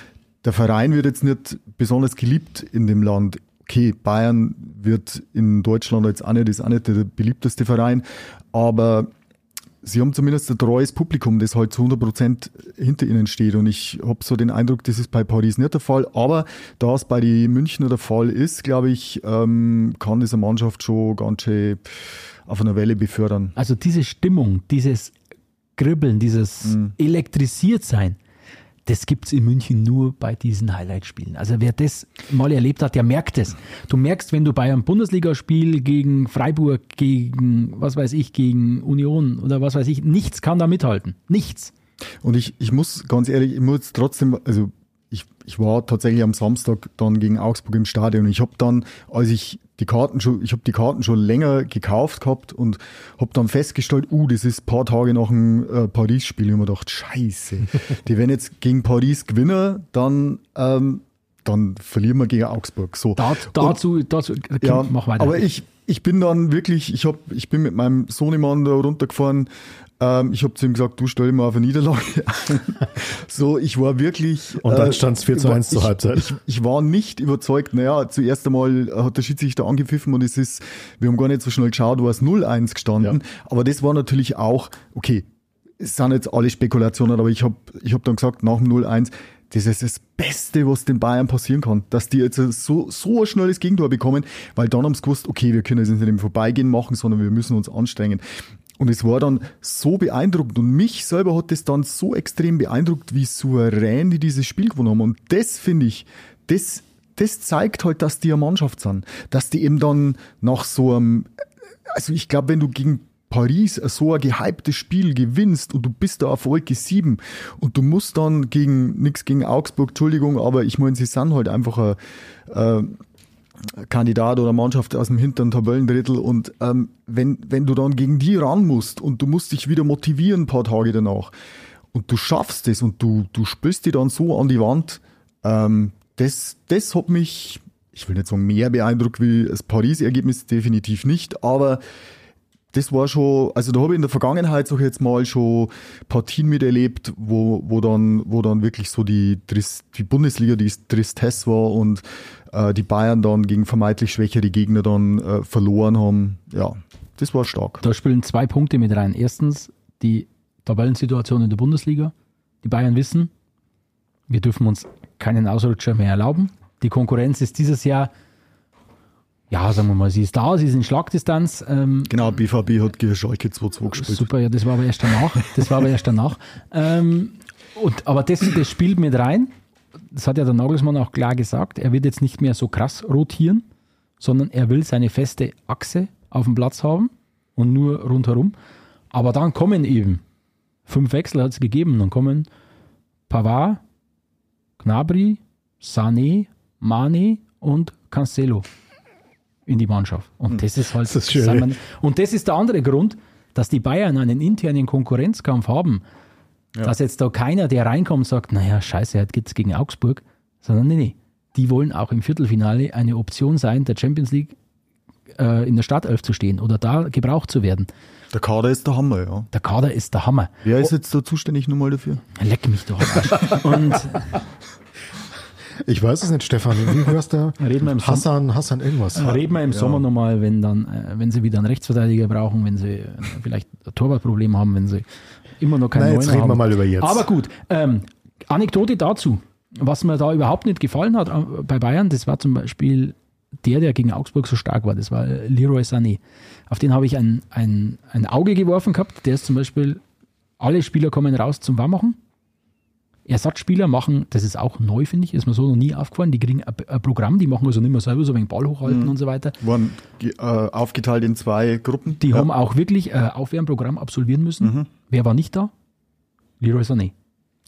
der Verein wird jetzt nicht besonders geliebt in dem Land. Okay, Bayern wird in Deutschland jetzt auch nicht, ist auch nicht der beliebteste Verein, aber sie haben zumindest ein treues Publikum, das halt zu 100 Prozent hinter ihnen steht. Und ich habe so den Eindruck, das ist bei Paris nicht der Fall. Aber da es bei den Münchner der Fall ist, glaube ich, ähm, kann diese Mannschaft schon ganz schön auf einer Welle befördern. Also diese Stimmung, dieses Kribbeln, dieses elektrisiert sein, das gibt es in München nur bei diesen Highlight-Spielen. Also wer das mal erlebt hat, der merkt es. Du merkst, wenn du bei einem Bundesligaspiel gegen Freiburg, gegen, was weiß ich, gegen Union oder was weiß ich, nichts kann da mithalten. Nichts. Und ich, ich muss ganz ehrlich, ich muss trotzdem, also ich, ich war tatsächlich am Samstag dann gegen Augsburg im Stadion. Ich habe dann, als ich die Karten schon, ich habe die Karten schon länger gekauft gehabt und habe dann festgestellt, uh, das ist ein paar Tage nach dem äh, Paris-Spiel. Ich habe mir gedacht, scheiße, [LAUGHS] die werden jetzt gegen Paris gewinnen, dann, ähm, dann verlieren wir gegen Augsburg. So. Da, dazu, dazu, Ja, mach weiter. aber ich, ich bin dann wirklich, ich, hab, ich bin mit meinem Sohnemann da runtergefahren. Ähm, ich habe zu ihm gesagt, du stell mal auf eine Niederlage ein. [LAUGHS] so, ich war wirklich. Und dann stand's 4 zu 1 zur Halbzeit. Ich, ich war nicht überzeugt. Naja, zuerst einmal hat der Schiedsrichter angepfiffen und es ist, wir haben gar nicht so schnell geschaut, du hast 0-1 gestanden. Aber das war natürlich auch, okay, es sind jetzt alle Spekulationen, aber ich habe ich hab dann gesagt, nach dem 0-1, das ist das Beste, was den Bayern passieren kann, dass die jetzt so, so ein schnelles Gegentor bekommen, weil dann haben sie gewusst, okay, wir können es nicht im Vorbeigehen machen, sondern wir müssen uns anstrengen. Und es war dann so beeindruckend und mich selber hat es dann so extrem beeindruckt, wie souverän die dieses Spiel gewonnen haben. Und das finde ich, das, das zeigt halt, dass die eine Mannschaft sind. Dass die eben dann nach so einem, also ich glaube, wenn du gegen Paris so ein gehyptes Spiel gewinnst und du bist da auf Wolke 7 und du musst dann gegen, nix gegen Augsburg, Entschuldigung, aber ich meine, sie sind halt einfach ein, äh, Kandidat oder Mannschaft aus dem hinteren Tabellendrittel und ähm, wenn, wenn du dann gegen die ran musst und du musst dich wieder motivieren ein paar Tage danach und du schaffst es und du, du spürst die dann so an die Wand, ähm, das, das hat mich, ich will nicht sagen mehr beeindruckt wie das Paris-Ergebnis, definitiv nicht, aber das war schon, also da habe ich in der Vergangenheit, sag ich jetzt mal, schon Partien miterlebt, wo, wo dann, wo dann wirklich so die, die Bundesliga, die Tristesse war und äh, die Bayern dann gegen vermeintlich schwächere Gegner dann äh, verloren haben. Ja, das war stark. Da spielen zwei Punkte mit rein. Erstens die Tabellensituation in der Bundesliga. Die Bayern wissen, wir dürfen uns keinen Ausrutscher mehr erlauben. Die Konkurrenz ist dieses Jahr ja, sagen wir mal, sie ist da, sie ist in Schlagdistanz. Ähm, Genau, BVB hat gegen Schalke 2-2 gespielt. Super, ja, das war aber erst danach. Das war aber erst danach. Ähm, und, aber das, das spielt mit rein. Das hat ja der Nagelsmann auch klar gesagt. Er wird jetzt nicht mehr so krass rotieren, sondern er will seine feste Achse auf dem Platz haben und nur rundherum. Aber dann kommen eben fünf Wechsel hat es gegeben. Dann kommen Pavard, Gnabry, Sané, Mane und Cancelo in die Mannschaft. Und das ist halt Das ist schön. und das ist der andere Grund, dass die Bayern einen internen Konkurrenzkampf haben. Dass jetzt da keiner, der reinkommt, sagt, naja, scheiße, heute geht's gegen Augsburg, sondern nee, nee. Die wollen auch im Viertelfinale eine Option sein, der Champions League äh, in der Startelf zu stehen oder da gebraucht zu werden. Der Kader ist der Hammer, ja. Der Kader ist der Hammer. Wer ist jetzt da zuständig nochmal dafür? Leck mich doch. Und Ich weiß es nicht, Stefan. Wie hörst du? [LAUGHS] Reden wir im Sommer- Hassan, Hassan irgendwas. reden wir im Sommer nochmal, wenn dann, äh, wenn sie wieder einen Rechtsverteidiger brauchen, wenn sie äh, vielleicht ein Torwartproblem haben, wenn sie immer noch keinen Nein, jetzt reden wir mal über jetzt. Aber gut, ähm, Anekdote dazu. Was mir da überhaupt nicht gefallen hat äh, bei Bayern, das war zum Beispiel der, der gegen Augsburg so stark war, das war Leroy Sané. Auf den habe ich ein, ein, ein Auge geworfen gehabt. Der ist zum Beispiel, alle Spieler kommen raus zum Warmmachen. Ersatzspieler machen, das ist auch neu, finde ich, ist mir so noch nie aufgefallen. Die kriegen ein, Programm, die machen also nicht mehr selber so wenig Ball hochhalten Mhm. und so weiter. Waren ge- äh, aufgeteilt in zwei Gruppen. Die ja. haben auch wirklich ein Aufwärmprogramm absolvieren müssen. Wer war nicht da? Leroy Sané.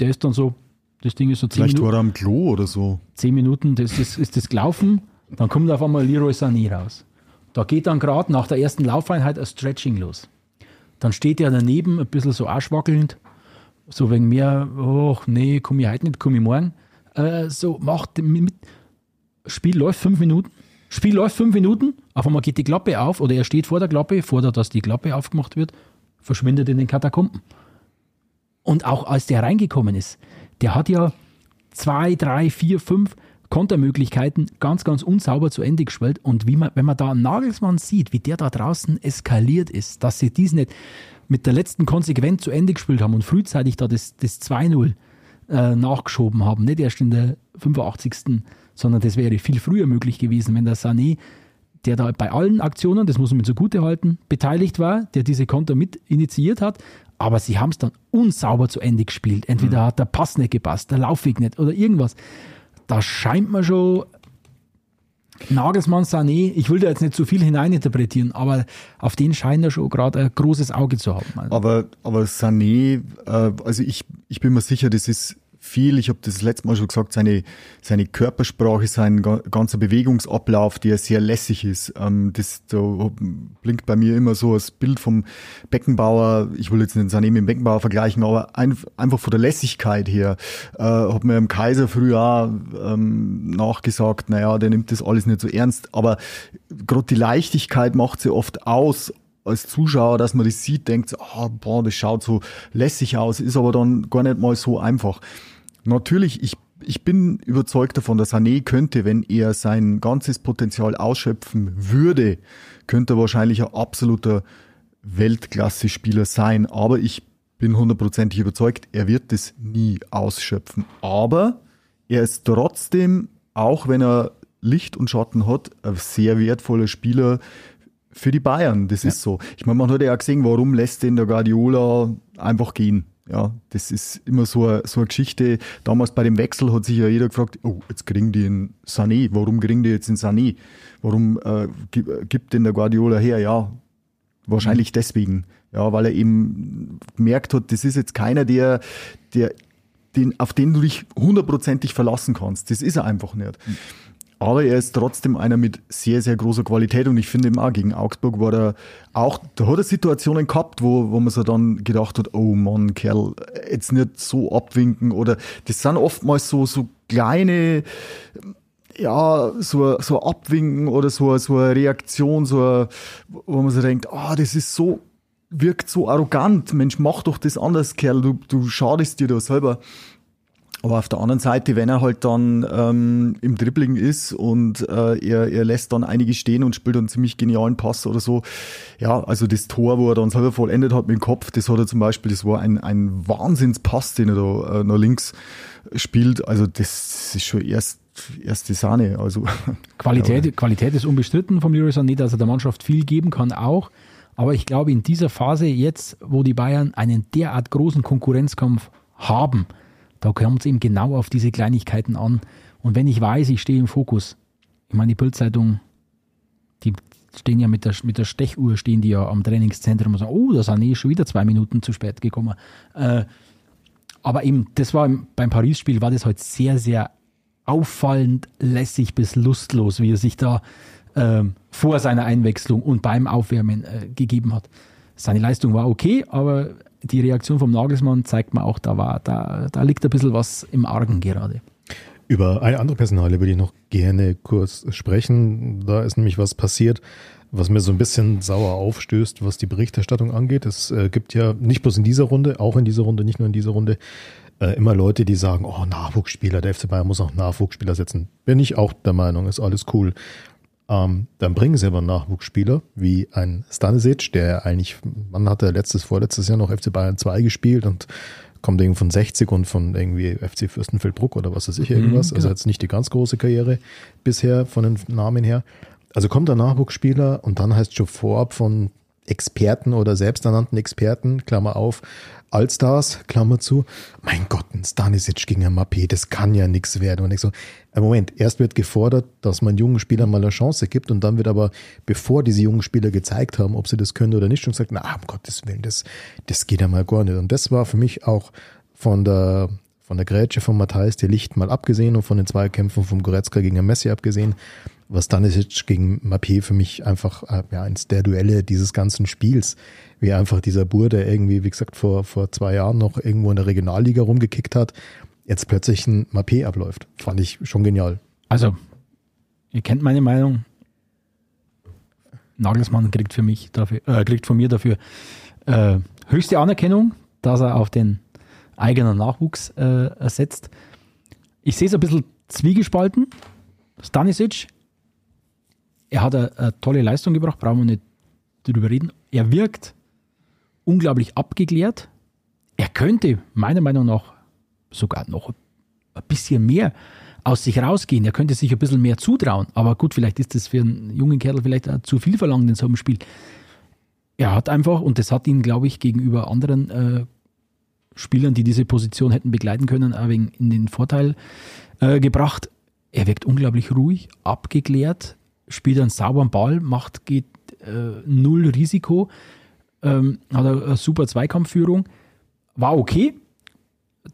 Der ist dann so, das Ding ist so zehn Vielleicht Minuten, war er am Klo oder so. zehn Minuten das ist, ist das gelaufen, dann kommt auf einmal Leroy Sané raus. Da geht dann gerade nach der ersten Laufeinheit ein Stretching los. Dann steht er daneben, ein bisschen so arschwackelnd, so wegen mir, oh nee, komm ich heute nicht, komm ich morgen. Äh, so, macht mit, Spiel läuft fünf Minuten, Spiel läuft fünf Minuten, auf einmal geht die Klappe auf oder er steht vor der Klappe, fordert, dass die Klappe aufgemacht wird, verschwindet in den Katakomben. Und auch als der reingekommen ist, der hat ja zwei, drei, vier, fünf Kontermöglichkeiten ganz, ganz unsauber zu Ende gespielt. Und wie man, wenn man da einen Nagelsmann sieht, wie der da draußen eskaliert ist, dass sie dies nicht mit der letzten Konsequenz zu Ende gespielt haben und frühzeitig da das, das 2-0 äh, nachgeschoben haben, nicht erst in der 85. sondern das wäre viel früher möglich gewesen, wenn der Sané, der da bei allen Aktionen, das muss man zugute halten, beteiligt war, der diese Konter mit initiiert hat, aber sie haben es dann unsauber zu Ende gespielt. Entweder hat der Pass nicht gepasst, der Laufweg nicht oder irgendwas. Da scheint man schon Nagelsmann, Sané, ich will da jetzt nicht zu viel hineininterpretieren, aber auf den scheint er schon gerade ein großes Auge zu haben. Also, Aber, aber Sané, äh, also ich, ich bin mir sicher, das ist viel, ich habe das letzte Mal schon gesagt, seine, seine Körpersprache, sein ga- ganzer Bewegungsablauf, der sehr lässig ist. Ähm, das da blinkt bei mir immer so das Bild vom Beckenbauer, ich will jetzt nicht Sané mit Beckenbauer vergleichen, aber ein, einfach von der Lässigkeit her, äh, hat mir im Kaiser früher ähm, nachgesagt, naja, der nimmt das alles nicht so ernst, aber gerade die Leichtigkeit macht sie oft aus, als Zuschauer, dass man das sieht, denkt, ah, boah, das schaut so lässig aus, ist aber dann gar nicht mal so einfach. Natürlich, ich, ich bin überzeugt davon, dass Sané könnte, wenn er sein ganzes Potenzial ausschöpfen würde, könnte er wahrscheinlich ein absoluter Weltklasse-Spieler sein. Aber ich bin hundertprozentig überzeugt, er wird das nie ausschöpfen. Aber er ist trotzdem, auch wenn er Licht und Schatten hat, ein sehr wertvoller Spieler für die Bayern. Das ist so. Ich meine, man hat ja auch gesehen, warum lässt den der Guardiola einfach gehen. Ja, das ist immer so eine, so eine Geschichte. Damals bei dem Wechsel hat sich ja jeder gefragt, oh, jetzt kriegen die einen Sané. Warum kriegen die jetzt einen Sané? Warum äh, gi- gibt den der Guardiola her? Ja, wahrscheinlich deswegen. Ja, weil er eben gemerkt hat, das ist jetzt keiner, der, der, den, auf den du dich hundertprozentig verlassen kannst. Das ist er einfach nicht. Aber er ist trotzdem einer mit sehr, sehr großer Qualität und ich finde eben auch gegen Augsburg war er auch, da hat er Situationen gehabt, wo, wo man so dann gedacht hat, oh Mann, Kerl, jetzt nicht so abwinken oder das sind oftmals so, so kleine, ja, so, so Abwinken oder so, so eine Reaktion, so, eine, wo man so denkt, ah, das ist so, wirkt so arrogant, Mensch, mach doch das anders, Kerl, du, du schadest dir da selber. Aber auf der anderen Seite, wenn er halt dann ähm, im Dribbling ist und äh, er, er lässt dann einige stehen und spielt einen ziemlich genialen Pass oder so, ja, also das Tor, wo er dann selber vollendet hat mit dem Kopf, das hat er zum Beispiel, das war ein, ein Wahnsinnspass, den er da äh, nach links spielt. Also das ist schon erst erste Sahne. Also [LAUGHS] Qualität, Qualität ist unbestritten vom Leroy Sané, dass er der Mannschaft viel geben kann auch. Aber ich glaube, in dieser Phase jetzt, wo die Bayern einen derart großen Konkurrenzkampf haben, da kommt es eben genau auf diese Kleinigkeiten an. Und wenn ich weiß, ich stehe im Fokus, ich meine, die Bildzeitung, die stehen ja mit der, mit der Stechuhr, stehen die ja am Trainingszentrum und sagen, oh, der Sané ist schon wieder zwei Minuten zu spät gekommen. Äh, aber eben, das war im- beim Paris-Spiel, war das halt sehr, sehr auffallend lässig bis lustlos, wie er sich da ähm, vor seiner Einwechslung und beim Aufwärmen äh, gegeben hat. Seine Leistung war okay, aber die Reaktion vom Nagelsmann zeigt mir auch, da, war, da, da liegt ein bisschen was im Argen gerade. Über eine andere Personale würde ich noch gerne kurz sprechen. Da ist nämlich was passiert, was mir so ein bisschen sauer aufstößt, was die Berichterstattung angeht. Es äh, gibt ja nicht bloß in dieser Runde, auch in dieser Runde, nicht nur in dieser Runde, äh, immer Leute, die sagen, oh, Nachwuchsspieler, der FC Bayern muss auch Nachwuchsspieler setzen. Bin ich auch der Meinung, ist alles cool. Ähm, dann bringen sie aber Nachwuchsspieler wie ein Stanisic, der eigentlich, man hatte letztes, vorletztes Jahr noch FC Bayern 2 gespielt und kommt irgendwie von 60 und von irgendwie FC Fürstenfeldbruck oder was weiß ich irgendwas. Also genau. jetzt nicht die ganz große Karriere bisher von den Namen her. Also kommt der Nachwuchsspieler und dann heißt schon vorab von Experten oder selbsternannten Experten, Klammer auf, Allstars, Klammer zu, mein Gott, ein Stanisic gegen ein Mappé, das kann ja nichts werden. Und ich so, äh, Moment, erst wird gefordert, dass man jungen Spielern mal eine Chance gibt und dann wird aber, bevor diese jungen Spieler gezeigt haben, ob sie das können oder nicht, schon gesagt, na, um Gottes Willen, das, das geht ja mal gar nicht. Und das war für mich auch von der, von der Grätsche von Matthijs de Licht mal abgesehen und von den Zweikämpfen vom Goretzka gegen Messi abgesehen, was Stanisic gegen Mappé für mich einfach äh, ja, eins der Duelle dieses ganzen Spiels, wie einfach dieser Bur, der irgendwie, wie gesagt, vor, vor zwei Jahren noch irgendwo in der Regionalliga rumgekickt hat, jetzt plötzlich ein Mappé abläuft. Fand ich schon genial. Also, ihr kennt meine Meinung. Nagelsmann kriegt für mich dafür, äh, kriegt von mir dafür äh, höchste Anerkennung, dass er auf den eigenen Nachwuchs äh, setzt. Ich sehe es ein bisschen zwiegespalten. Stanisic, er hat eine, eine tolle Leistung gebracht, brauchen wir nicht drüber reden. Er wirkt unglaublich abgeklärt. Er könnte meiner Meinung nach sogar noch ein bisschen mehr aus sich rausgehen. Er könnte sich ein bisschen mehr zutrauen. Aber gut, vielleicht ist das für einen jungen Kerl vielleicht zu viel verlangt in so einem Spiel. Er hat einfach, und das hat ihn, glaube ich, gegenüber anderen äh, Spielern, die diese Position hätten begleiten können, ein wenig in den Vorteil äh, gebracht. Er wirkt unglaublich ruhig, abgeklärt, spielt einen sauberen Ball, macht, geht äh, null Risiko, ähm, hat eine, super Zweikampfführung, war okay.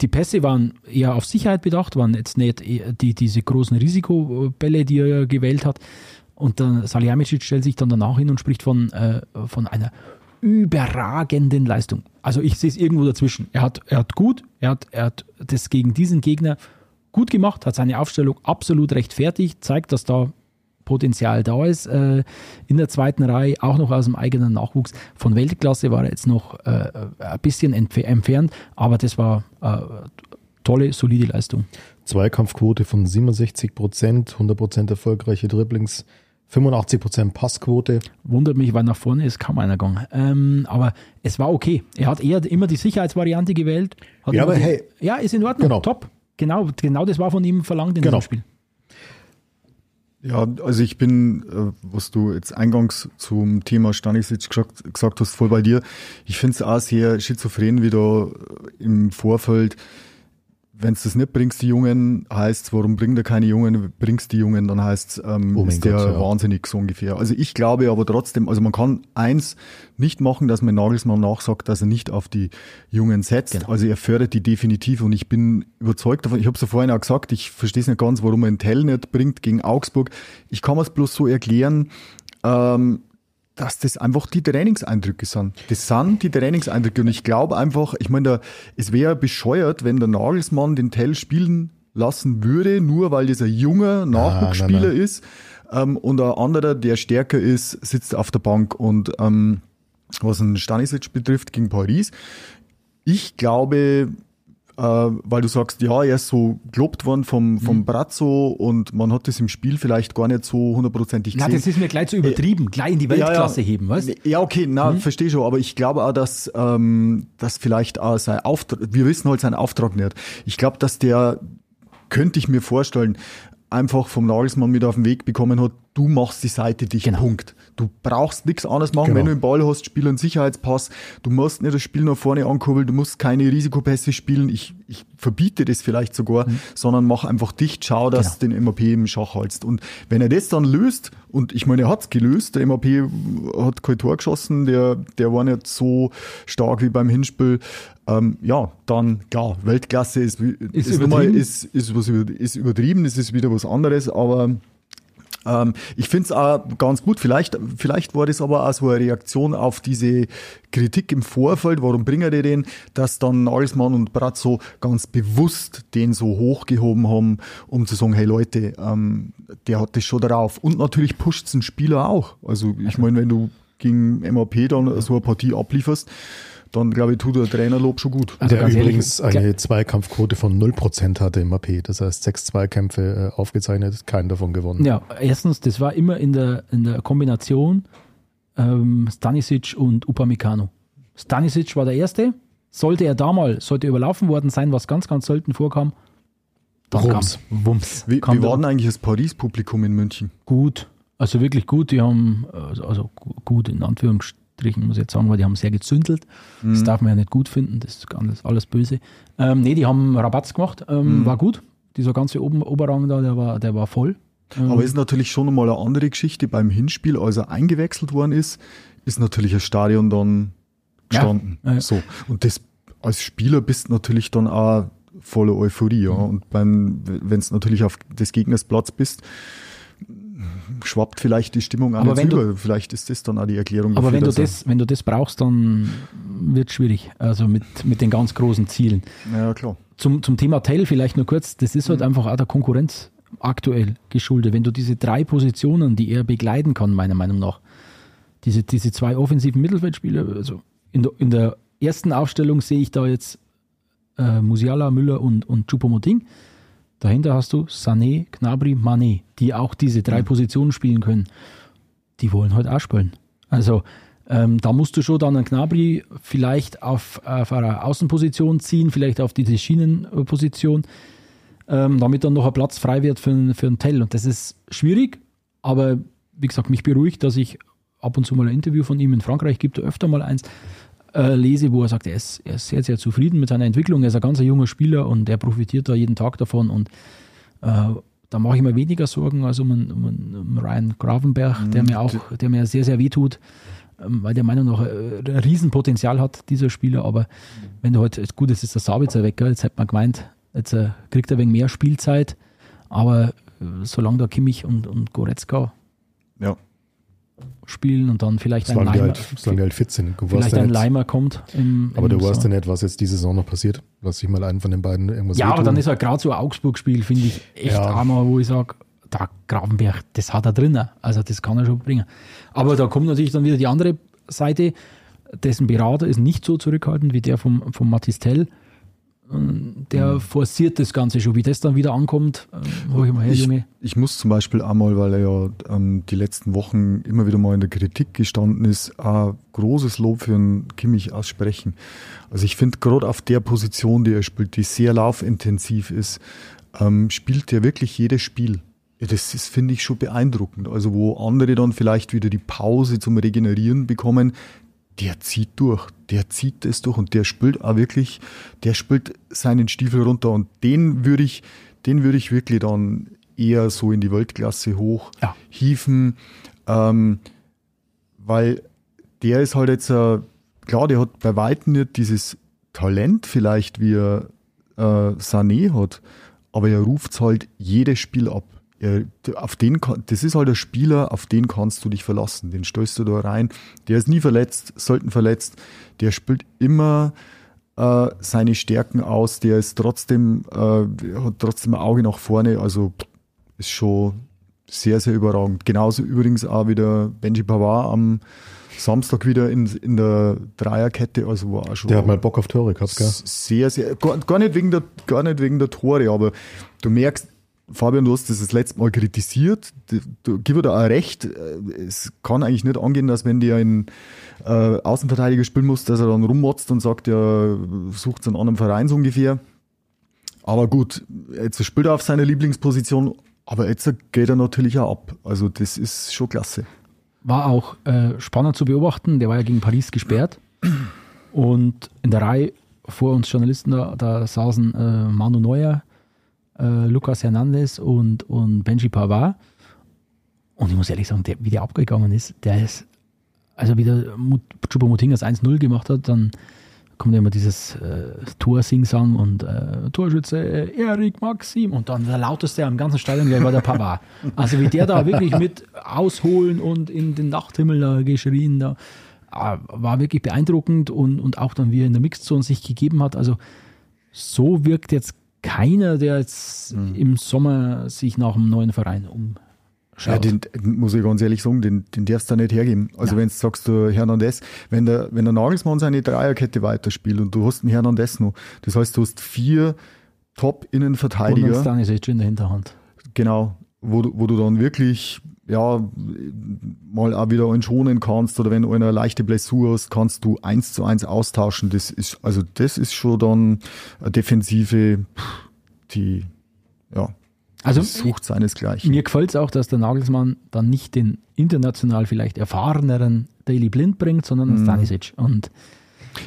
Die Pässe waren eher auf Sicherheit bedacht, waren jetzt nicht eher die, diese großen Risikobälle, die er gewählt hat. Und dann Salihamidzic stellt sich dann danach hin und spricht von, äh, von einer überragenden Leistung. Also ich sehe es irgendwo dazwischen. Er hat, er hat gut, er hat, er hat das gegen diesen Gegner gut gemacht, hat seine Aufstellung absolut rechtfertigt, zeigt, dass da Potenzial da ist. Äh, in der zweiten Reihe, auch noch aus dem eigenen Nachwuchs. Von Weltklasse war er jetzt noch äh, ein bisschen entf entfernt, aber das war äh, tolle, solide Leistung. Zweikampfquote von 67 Prozent, 100 Prozent erfolgreiche Dribblings, 85 Prozent Passquote. Wundert mich, weil nach vorne ist kaum einer gegangen. Ähm, aber es war okay. Er hat eher immer die Sicherheitsvariante gewählt. Ja, aber die, hey. Ja, ist in Ordnung. Genau. Top. Genau, genau das war von ihm verlangt in Genau. diesem Spiel. Ja, also ich bin, äh, was du jetzt eingangs zum Thema Stanisic gesagt, gesagt hast, voll bei dir. Ich finde es auch sehr schizophren, wie da im Vorfeld, wenn es das nicht bringst, die Jungen, heißt warum bringt er keine Jungen, bringst die Jungen, dann heißt ähm, Oh ist der Gott, ja. wahnsinnig so ungefähr. Also ich glaube aber trotzdem, also man kann eins nicht machen, dass man Nagelsmann nachsagt, dass er nicht auf die Jungen setzt. Genau. Also er fördert die definitiv und ich bin überzeugt davon. Ich habe es ja vorhin auch gesagt, ich verstehe es nicht ganz, warum er einen Tell nicht bringt gegen Augsburg. Ich kann es bloß so erklären, ähm, dass das einfach die Trainingseindrücke sind. Das sind die Trainingseindrücke und ich glaube einfach, ich meine, es wäre bescheuert, wenn der Nagelsmann den Tell spielen lassen würde, nur weil das ein junger Nachwuchsspieler nein, nein. ist ähm, und ein anderer, der stärker ist, sitzt auf der Bank und ähm, was einen Stanisic betrifft gegen Paris, ich glaube, äh, weil du sagst, ja, er ist so gelobt worden vom, vom Brazzo und man hat das im Spiel vielleicht gar nicht so hundertprozentig Na, gesehen. das ist mir gleich zu übertrieben. Gleich in die Weltklasse heben, weißt Ja, okay, na, verstehe schon, aber ich glaube auch, dass, ähm, dass vielleicht auch sein Auftrag, wir wissen halt seinen Auftrag nicht. Ich glaube, dass der, könnte ich mir vorstellen, einfach vom Nagelsmann mit auf den Weg bekommen hat, du machst die Seite dicht, Genau. Punkt. Du brauchst nichts anderes machen, Genau. wenn du den Ball hast, spiel einen Sicherheitspass, du musst nicht das Spiel nach vorne ankurbeln, du musst keine Risikopässe spielen, ich, ich verbiete das vielleicht sogar, Mhm. sondern mach einfach dicht, schau, dass du den MAP im Schach hältst. Und wenn er das dann löst, und ich meine, er hat's gelöst, der MAP hat kein Tor geschossen, der, der war nicht so stark wie beim Hinspiel, ähm, ja, dann, klar, Weltklasse ist, ist, ist, nochmal, übertrieben. ist, ist, was, ist übertrieben, es ist wieder was anderes, aber ähm, ich finde es auch ganz gut. Vielleicht, vielleicht war das aber auch so eine Reaktion auf diese Kritik im Vorfeld. Warum bringen die den? Dass dann Nagelsmann und Brazzo ganz bewusst den so hochgehoben haben, um zu sagen, hey Leute, ähm, der hat das schon drauf. Und natürlich pusht einen Spieler auch. Also ich meine, wenn du gegen MAP dann so eine Partie ablieferst, dann glaube ich, tut der Trainerlob schon gut. Also der ehrlich, übrigens klar- eine Zweikampfquote von 0% hatte im AP. Das heißt, sechs Zweikämpfe äh, aufgezeichnet, keinen davon gewonnen. Ja, erstens, das war immer in der, in der Kombination ähm, Stanisic und Upamecano. Stanisic war der Erste. Sollte er da mal, sollte überlaufen worden sein, was ganz, ganz selten vorkam, dann Rums. kam Wumms. Wie, kam wie war denn eigentlich das Paris-Publikum in München? gut, also wirklich gut. Die haben, also, also gu- gut in Anführungsstrichen, muss ich jetzt sagen, weil die haben sehr gezündelt. Das darf man ja nicht gut finden, das ist alles, alles böse. Ähm, nee, die haben Rabatz gemacht, ähm, war gut. Dieser ganze Oben Oberrang da, der war, der war voll. Aber ist natürlich schon mal eine andere Geschichte. Beim Hinspiel, als er eingewechselt worden ist, ist natürlich das Stadion dann gestanden. Ja, ja. So. Und das als Spieler bist natürlich dann auch voller Euphorie. Ja. Mhm. Und wenn es natürlich auf des Gegners Platz bist, schwappt vielleicht die Stimmung auch Aber wenn du- über. Vielleicht ist das dann auch die Erklärung Aber dafür, wenn du, das, wenn du das brauchst, dann wird es schwierig. Also mit, mit den ganz großen Zielen. Ja, klar. Zum, zum Thema Tell vielleicht nur kurz, das ist halt einfach auch der Konkurrenz aktuell geschuldet. Wenn du diese drei Positionen, die er begleiten kann, meiner Meinung nach, diese, diese zwei offensiven Mittelfeldspieler, also in der, in der ersten Aufstellung sehe ich da jetzt äh, Musiala, Müller und, und Choupo-Moting. Dahinter hast du Sané, Gnabry, Mané, die auch diese drei Positionen spielen können. Die wollen halt auch spielen. Also ähm, da musst du schon dann einen Gnabry vielleicht auf, auf eine Außenposition ziehen, vielleicht auf diese Schienenposition, ähm, damit dann noch ein Platz frei wird für, einen- für einen Tell. Und das ist schwierig, aber wie gesagt, mich beruhigt, dass ich ab und zu mal ein Interview von ihm in Frankreich, gibt öfter mal eins, äh, lese, wo er sagt, er ist, er ist sehr, sehr zufrieden mit seiner Entwicklung. Er ist ein ganz junger Spieler und er profitiert da jeden Tag davon. Und äh, da mache ich mir weniger Sorgen als um einen, um einen, Ryan Gravenberg, der mir auch, der mir sehr, sehr wehtut, ähm, weil der Meinung nach äh, ein Riesenpotenzial hat, dieser Spieler. Aber wenn du heute, gut, es ist der Sabitzer weg, gell? jetzt hätte man gemeint, jetzt äh, kriegt er wegen mehr Spielzeit. Aber äh, solange da Kimmich und, und Goretzka Ja. Spielen und dann vielleicht ein Solange die, Leimer, halt, solange die halt fit sind. Vielleicht ein Leimer kommt. Im, aber im du weißt ja nicht, was jetzt diese Saison noch passiert. Lass dich mal einen von den beiden irgendwas Ja, aber dann ist halt gerade so ein Augsburg-Spiel, finde ich, echt Ja. einmal, wo ich sage, da Gravenberg, das hat er drin. Also das kann er schon bringen. Aber da kommt natürlich dann wieder die andere Seite, dessen Berater ist nicht so zurückhaltend wie der vom, vom Matistel. Ähm, Der Mhm. forciert das Ganze schon. Wie das dann wieder ankommt, ähm, hol ich mal her, Ich, Junge. ich muss zum Beispiel einmal, weil er ja ähm, die letzten Wochen immer wieder mal in der Kritik gestanden ist, ein großes Lob für einen Kimmich aussprechen. Also ich finde gerade auf der Position, die er spielt, die sehr laufintensiv ist, ähm, spielt er wirklich jedes Spiel. Ja, Das ist, finde ich, schon beeindruckend. Also wo andere dann vielleicht wieder die Pause zum Regenerieren bekommen, der zieht durch, der zieht es durch und der spielt auch wirklich, der spielt seinen Stiefel runter und den würde ich, den würde ich wirklich dann eher so in die Weltklasse hoch Ja. hieven, ähm, weil der ist halt jetzt, äh, klar, der hat bei weitem nicht dieses Talent vielleicht, wie er äh, Sané hat, aber er ruft halt jedes Spiel ab. Er, auf den, das ist halt ein Spieler, auf den kannst du dich verlassen. Den stößt du da rein. Der ist nie verletzt, selten verletzt. Der spielt immer äh, seine Stärken aus. Der ist trotzdem, äh, hat trotzdem ein Auge nach vorne. Also ist schon sehr, sehr überragend. Genauso übrigens auch wieder Benji Pavard am Samstag wieder in, in der Dreierkette. Also war auch schon Der hat mal Bock auf Tore gehabt, gell? sehr, sehr, gar, gar, nicht wegen der, gar nicht wegen der Tore, aber du merkst, Fabian, du hast das das letzte Mal kritisiert. Du, du gib dir auch recht. äh, Es kann eigentlich nicht angehen, dass wenn der in äh, Außenverteidiger spielen muss, dass er dann rummotzt und sagt, ja, sucht einen anderen Verein so ungefähr. Aber gut, jetzt spielt er auf seiner Lieblingsposition Aber jetzt geht er natürlich auch ab. Also das ist schon klasse. War auch äh, spannend zu beobachten. Der war ja gegen Paris gesperrt. Und in der Reihe vor uns Journalisten, da, da saßen äh, Manu Neuer, äh, Lucas Hernandez und, und Benji Pavard. Und ich muss ehrlich sagen, der, wie der abgegangen ist, der ist, also wie der Chupomoting das 1-0 gemacht hat, dann kommt immer dieses äh, Tor-Sing-Sang und äh, Torschütze äh, Erik Maxim und dann der lauteste am ganzen Stadion gleich war der Pavard. [LAUGHS] Also wie der da wirklich mit ausholen und in den Nachthimmel da geschrien, da äh, war wirklich beeindruckend und, und auch dann, wie er in der Mixzone sich gegeben hat. Also so wirkt jetzt keiner, der jetzt Mhm. im Sommer sich nach einem neuen Verein umschaut. Ja, den, muss ich ganz ehrlich sagen, den, den darfst du nicht hergeben. Also Ja. wenn du sagst, du Hernandez, wenn der, wenn der Nagelsmann seine Dreierkette weiterspielt und du hast einen Hernandez noch, das heißt, du hast vier und einen Top-Innenverteidiger, Stanisic in der Hinterhand. genau, wo, du- wo du dann wirklich ja, mal auch wieder einen schonen kannst oder wenn du eine leichte Blessur hast, kannst du eins zu eins austauschen. Das ist, also das ist schon dann eine Defensive, die ja, Also sucht seinesgleichen. Mir gefällt es auch, dass der Nagelsmann dann nicht den international vielleicht erfahreneren Daily Blind bringt, sondern Mhm. Stanisic. Und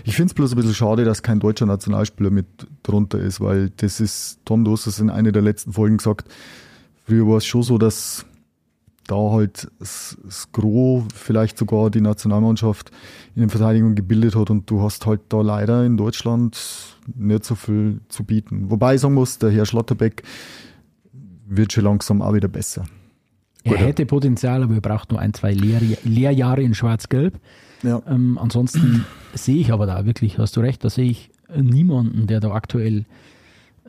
Ich finde es bloß ein bisschen schade, dass kein deutscher Nationalspieler mit drunter ist, weil das ist, Tom, du hast es in einer der letzten Folgen gesagt, früher war es schon so, dass da halt das, Gros vielleicht sogar die Nationalmannschaft in der Verteidigung gebildet hat und du hast halt da leider in Deutschland nicht so viel zu bieten. Wobei ich sagen muss, der Herr Schlotterbeck wird schon langsam auch wieder besser. er ja. hätte Potenzial, aber er braucht nur ein, zwei Lehr Lehrjahre in Schwarz-Gelb. Ja. Ähm, ansonsten [CLEARS THROAT] sehe ich aber da wirklich, hast du recht, da sehe ich niemanden, der da aktuell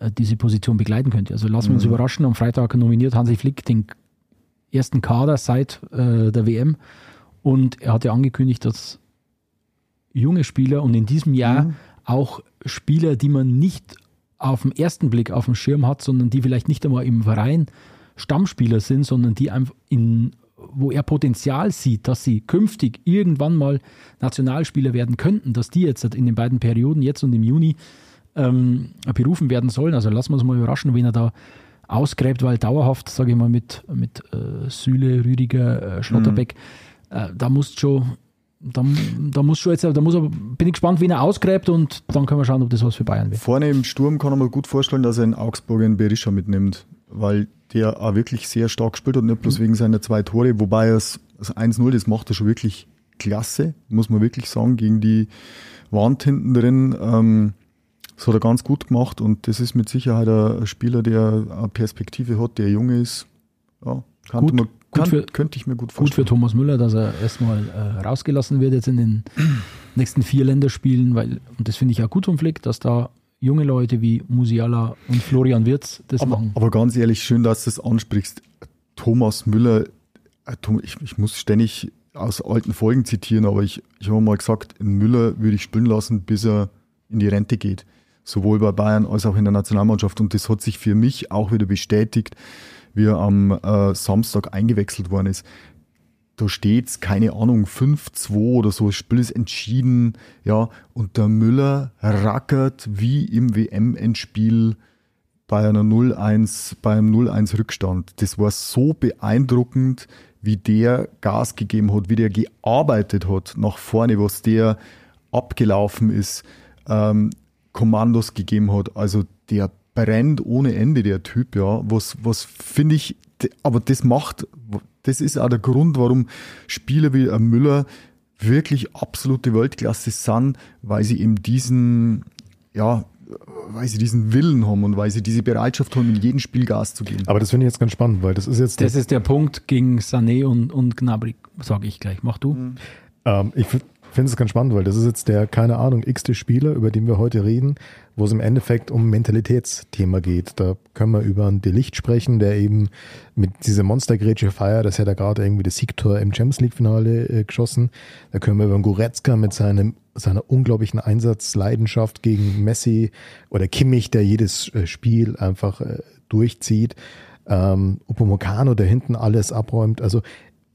äh, diese Position begleiten könnte. Also lassen wir uns überraschen. Am Freitag nominiert Hansi Flick den ersten Kader seit äh, der WM und er hat ja angekündigt, dass junge Spieler und in diesem Jahr auch Spieler, die man nicht auf den ersten Blick auf dem Schirm hat, sondern die vielleicht nicht einmal im Verein Stammspieler sind, sondern die einfach in, wo er Potenzial sieht, dass sie künftig irgendwann mal Nationalspieler werden könnten, dass die jetzt in den beiden Perioden, jetzt und im Juni, ähm, berufen werden sollen. Also lassen wir uns mal überraschen, wen er da ausgräbt, weil dauerhaft, sage ich mal, mit, mit äh, Süle, Rüdiger, äh, Schlotterbeck, äh, da muss schon, da, da muss schon jetzt, da muss bin ich gespannt, wen er ausgräbt und dann können wir schauen, ob das was für Bayern wird. Vorne im Sturm kann man mir gut vorstellen, dass er in Augsburg einen Berisha mitnimmt, weil der auch wirklich sehr stark spielt und nicht bloß wegen seiner zwei Tore, wobei er es- das 1-0, das macht er schon wirklich klasse, muss man wirklich sagen, gegen die Wand hinten drin. Ähm, das hat er ganz gut gemacht und das ist mit Sicherheit ein Spieler, der eine Perspektive hat, der jung ist. Ja, Gut- man, gut kann, für- könnte ich mir gut Gut für vorstellen. Thomas Müller, dass er erstmal äh, rausgelassen wird jetzt in den [CLEARS THROAT] nächsten vier Länderspielen, weil, und das finde ich auch gut vom Flick, dass da junge Leute wie Musiala und Florian Wirtz das Aber, machen. aber ganz ehrlich, schön, dass du das ansprichst. Thomas Müller, äh, ich, ich muss ständig aus alten Folgen zitieren, aber ich, ich habe mal gesagt, Müller würde ich spielen lassen, bis er in die Rente geht. Sowohl bei Bayern als auch in der Nationalmannschaft. Und das hat sich für mich auch wieder bestätigt, wie er am äh, Samstag eingewechselt worden ist. Da steht's, keine Ahnung, 5-2 oder so, das Spiel ist entschieden, ja, und der Müller rackert wie im WM-Endspiel bei einer 0-1, bei einem 0-1 Rückstand. Das war so beeindruckend, wie der Gas gegeben hat, wie der gearbeitet hat nach vorne, was der abgelaufen ist, ähm, Kommandos gegeben hat. Also der brennt ohne Ende, der Typ, ja. Was, was finde ich, aber das macht, das ist auch der Grund, warum Spieler wie ein Müller wirklich absolute Weltklasse sind, weil sie eben diesen, ja, weil sie diesen Willen haben und weil sie diese Bereitschaft haben, in jedem Spiel Gas zu geben. Aber das finde ich jetzt ganz spannend, weil das ist jetzt Das ist der Punkt gegen Sané und, und Gnabry, sage ich gleich. Mach du. Ähm, ich finde es ganz spannend, weil das ist jetzt der, keine Ahnung, x-te Spieler, über den wir heute reden, wo es im Endeffekt um Mentalitätsthema geht. Da können wir über einen Delicht sprechen, der eben mit dieser Monstergrätsche feiert, das hat er gerade irgendwie das Siegtor im Champions League Finale äh, geschossen. Da können wir über einen Goretzka mit seinem, seiner unglaublichen Einsatzleidenschaft gegen Messi oder Kimmich, der jedes äh, Spiel einfach äh, durchzieht. Ähm, Upamecano, der hinten alles abräumt. Also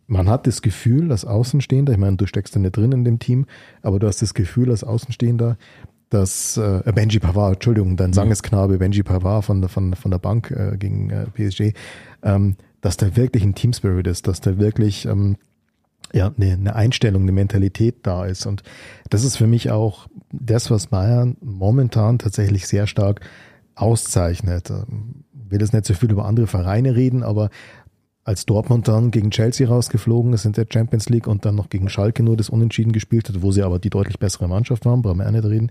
man hat das Gefühl, als Außenstehender, ich meine, du steckst da nicht drin in dem Team, aber du hast das Gefühl als Außenstehender, dass äh, Benji Pavard, Entschuldigung, dein Sangesknabe Benji Pavard von, der- von, von der Bank äh, gegen äh, PSG, ähm, dass da wirklich ein Team Spirit ist, dass da wirklich ähm, ja, eine, eine Einstellung, eine Mentalität da ist. Und das ist für mich auch das, was Bayern momentan tatsächlich sehr stark auszeichnet. Ähm, will jetzt nicht so viel über andere Vereine reden, aber als Dortmund dann gegen Chelsea rausgeflogen ist in der Champions League und dann noch gegen Schalke nur das Unentschieden gespielt hat, wo sie aber die deutlich bessere Mannschaft waren, brauchen wir auch nicht reden,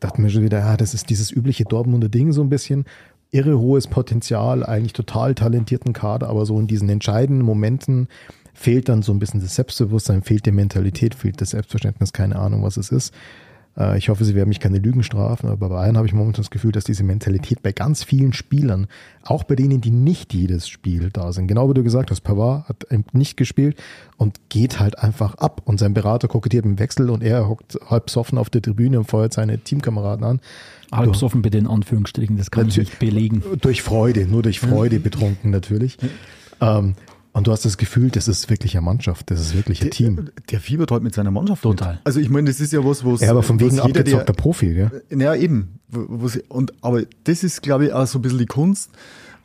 dachte mir schon wieder, ja, das ist dieses übliche Dortmunder Ding so ein bisschen. Irre hohes Potenzial, eigentlich total talentierten Kader, aber so in diesen entscheidenden Momenten fehlt dann so ein bisschen das Selbstbewusstsein, fehlt die Mentalität, fehlt das Selbstverständnis, keine Ahnung, was es ist. Äh, Ich hoffe, sie werden mich keine Lügen strafen, aber bei Bayern habe ich momentan das Gefühl, dass diese Mentalität bei ganz vielen Spielern, auch bei denen, die nicht jedes Spiel da sind, genau wie du gesagt hast, Pavard hat eben nicht gespielt und geht halt einfach ab und sein Berater kokettiert im Wechsel und er hockt halb besoffen auf der Tribüne und feuert seine Teamkameraden an. Halb soffen bitte in Anführungsstrichen, das kann ich nicht belegen. Durch Freude, nur durch Freude betrunken natürlich. Ähm, und du hast das Gefühl, das ist wirklich eine Mannschaft, das ist wirklich ein Team. Der fiebert halt mit seiner Mannschaft. Total. Mit. Also ich meine, das ist ja was, was Ja, aber von was wegen der- abgezockter Profi, gell? Ja, eben. Wo- wo sie- Und, aber das ist, glaube ich, auch so ein bisschen die Kunst,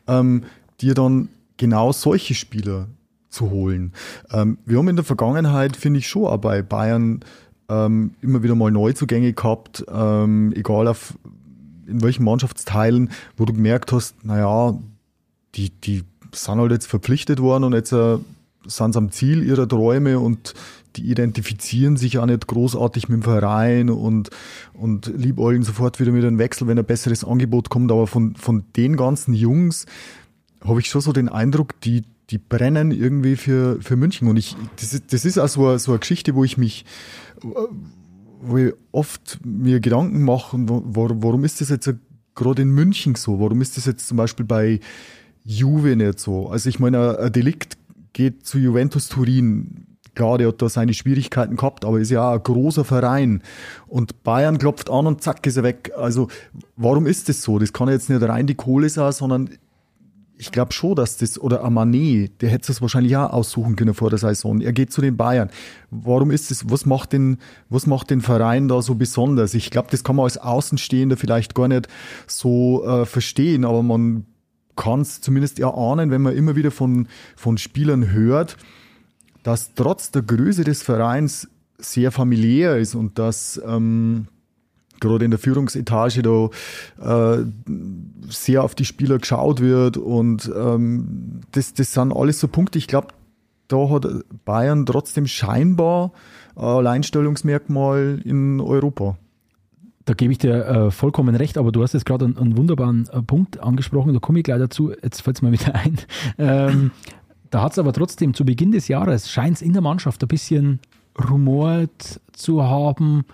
ähm, dir dann genau solche Spieler zu holen. Ähm, wir haben in der Vergangenheit, finde ich, schon auch bei Bayern ähm, immer wieder mal Neuzugänge gehabt, ähm, egal auf in welchen Mannschaftsteilen, wo du gemerkt hast, naja, die, die sind halt jetzt verpflichtet worden und jetzt äh, sind sie am Ziel ihrer Träume und die identifizieren sich auch nicht großartig mit dem Verein und, und liebäugeln sofort wieder mit einem Wechsel, wenn ein besseres Angebot kommt. Aber von, von den ganzen Jungs habe ich schon so den Eindruck, die, die brennen irgendwie für, für München. Und ich, das ist, das ist auch so eine, so eine Geschichte, wo ich mich, wo ich oft mir Gedanken mache, warum ist das jetzt gerade in München so? Warum ist das jetzt zum Beispiel bei Juve nicht so? Also ich meine, ein Delikt geht zu Juventus Turin. Klar, der hat da seine Schwierigkeiten gehabt, aber ist ja auch ein großer Verein. Und Bayern klopft an und zack ist er weg. Also warum ist das so? Das kann jetzt nicht rein die Kohle sein, sondern ich glaube schon, dass das, oder ein Manet, der hätte es wahrscheinlich auch aussuchen können vor der Saison. Er geht zu den Bayern. Warum ist das, was macht den, was macht den Verein da so besonders? Ich glaube, das kann man als Außenstehender vielleicht gar nicht so äh, verstehen, aber man kann es zumindest erahnen, wenn man immer wieder von, von Spielern hört, dass trotz der Größe des Vereins sehr familiär ist und dass ähm, gerade in der Führungsetage da äh, sehr auf die Spieler geschaut wird und ähm, das, das sind alles so Punkte. Ich glaube, da hat Bayern trotzdem scheinbar ein Alleinstellungsmerkmal in Europa. Da gebe ich dir äh, vollkommen recht, aber du hast jetzt gerade einen, einen wunderbaren äh, Punkt angesprochen, da komme ich gleich dazu, jetzt fällt es mir wieder [LAUGHS] ein. Ähm, da hat es aber trotzdem zu Beginn des Jahres, scheint es in der Mannschaft ein bisschen rumort zu haben,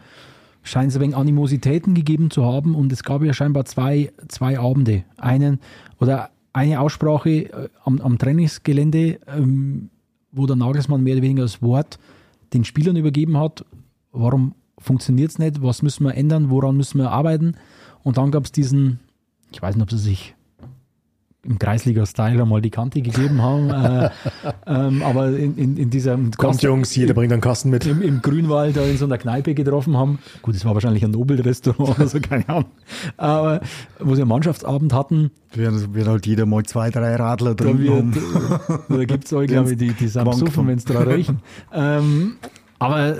scheint es ein wenig Animositäten gegeben zu haben und es gab ja scheinbar zwei, zwei Abende. Einen oder eine Aussprache äh, am, am Trainingsgelände, ähm, wo der Nagelsmann mehr oder weniger das Wort den Spielern übergeben hat, warum funktioniert es nicht, was müssen wir ändern, woran müssen wir arbeiten. Und dann gab es diesen, ich weiß nicht, ob sie sich im Kreisliga-Style einmal die Kante gegeben haben, äh, [LAUGHS] ähm, aber in, in, in dieser Kommt Jungs, jeder bringt einen Kasten mit. im, im Grünwald da in so einer Kneipe getroffen haben. Gut, es war wahrscheinlich ein Nobel-Restaurant oder [LAUGHS] so, keine Ahnung. Aber wo sie einen Mannschaftsabend hatten, Wird, wird halt jeder mal zwei, drei Radler da, drin haben. [LAUGHS] da gibt es auch, glaube ich, die, die sind besoffen, wenn sie dran riechen. ähm, aber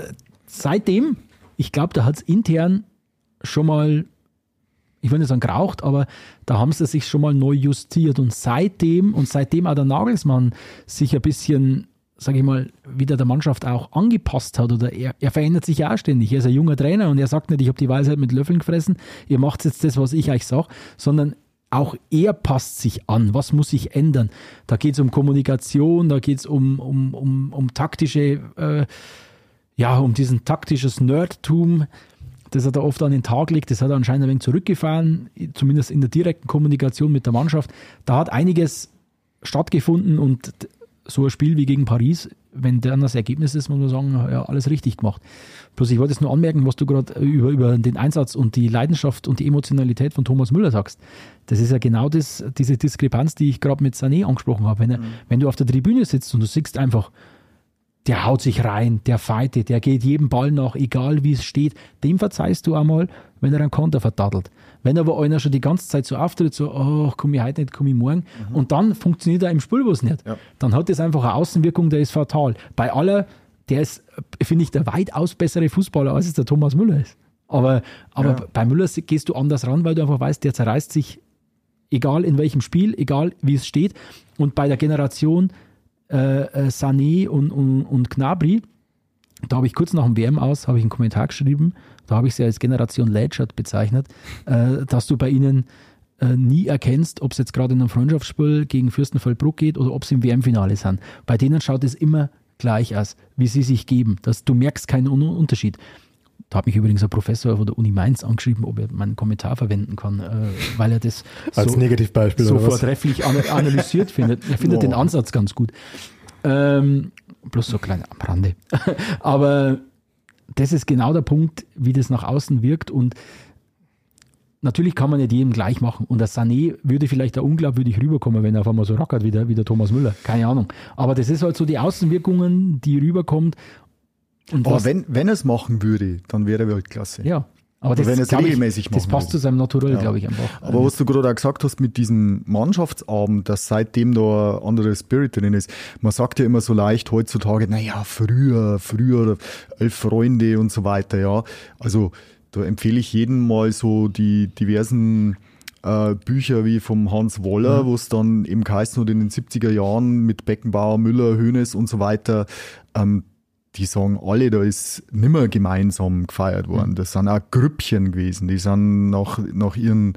seitdem, ich glaube, da hat es intern schon mal, ich will nicht sagen geraucht, aber da haben sie sich schon mal neu justiert. Und seitdem, und seitdem auch der Nagelsmann sich ein bisschen, sage ich mal, wieder der Mannschaft auch angepasst hat, oder er, er verändert sich ja auch ständig. Er ist ein junger Trainer und er sagt nicht, ich habe die Weisheit mit Löffeln gefressen, ihr macht jetzt das, was ich euch sage, sondern auch er passt sich an. Was muss sich ändern? Da geht es um Kommunikation, da geht es um, um, um, um taktische, äh, ja, um diesen taktisches Nerdtum, das er da oft an den Tag legt. Das hat er anscheinend ein wenig zurückgefahren, zumindest in der direkten Kommunikation mit der Mannschaft. Da hat einiges stattgefunden und so ein Spiel wie gegen Paris, wenn dann das Ergebnis ist, muss man sagen, ja, alles richtig gemacht. Bloß ich wollte es nur anmerken, was du gerade über, über den Einsatz und die Leidenschaft und die Emotionalität von Thomas Müller sagst. Das ist ja genau das, diese Diskrepanz, die ich gerade mit Sané angesprochen habe. Wenn, er, wenn du auf der Tribüne sitzt und du siehst einfach, der haut sich rein, der fightet, der geht jedem Ball nach, egal wie es steht. Dem verzeihst du einmal, wenn er einen Konter verdattelt. Wenn aber einer schon die ganze Zeit so auftritt, so, oh, komm ich heute nicht, komm ich morgen, mhm. und dann funktioniert er im Spielbus nicht, ja. dann hat das einfach eine Außenwirkung, der ist fatal. Bei aller, der ist, finde ich, der weitaus bessere Fußballer, als es der Thomas Müller ist. Aber, aber ja. bei Müller gehst du anders ran, weil du einfach weißt, der zerreißt sich, egal in welchem Spiel, egal wie es steht. Und bei der Generation äh, äh, Sané und, und, und Gnabry, da habe ich kurz nach dem WM aus, habe ich einen Kommentar geschrieben, da habe ich sie als Generation Legend bezeichnet, äh, dass du bei ihnen äh, nie erkennst, ob es jetzt gerade in einem Freundschaftsspiel gegen Fürstenfeldbruck geht oder ob sie im WM-Finale sind. Bei denen schaut es immer gleich aus, wie sie sich geben. Dass du merkst keinen Unterschied. Da hat mich übrigens ein Professor von der Uni Mainz angeschrieben, ob er meinen Kommentar verwenden kann, äh, weil er das [LAUGHS] Als so, Negativbeispiel so vortrefflich analysiert [LAUGHS] findet. Er findet oh. den Ansatz ganz gut. Ähm, bloß so klein am Rande. [LAUGHS] Aber das ist genau der Punkt, wie das nach außen wirkt und natürlich kann man nicht jedem gleich machen. Und der Sané würde vielleicht da unglaubwürdig rüberkommen, wenn er auf einmal so rockert wie der, wie der Thomas Müller. Keine Ahnung. Aber das ist halt so die Außenwirkungen, die rüberkommt. Und aber wenn, wenn er es machen würde, dann wäre er Weltklasse. Ja. Aber das, wenn es regelmäßig ich, Das passt würde. zu seinem Naturell, ja. glaube ich, einfach. Aber was du gerade auch gesagt hast mit diesem Mannschaftsabend, dass seitdem da ein anderer Spirit drin ist, man sagt ja immer so leicht heutzutage, naja, früher, früher, elf Freunde und so weiter, ja. Also da empfehle ich jedem mal so die diversen äh, Bücher wie vom Hans Woller, mhm. wo es dann eben geheißen hat in den 70er Jahren mit Beckenbauer, Müller, Hönes und so weiter. Ähm, die sagen alle, da ist nimmer gemeinsam gefeiert worden. Mhm. Das sind auch Grüppchen gewesen. Die sind nach, nach ihren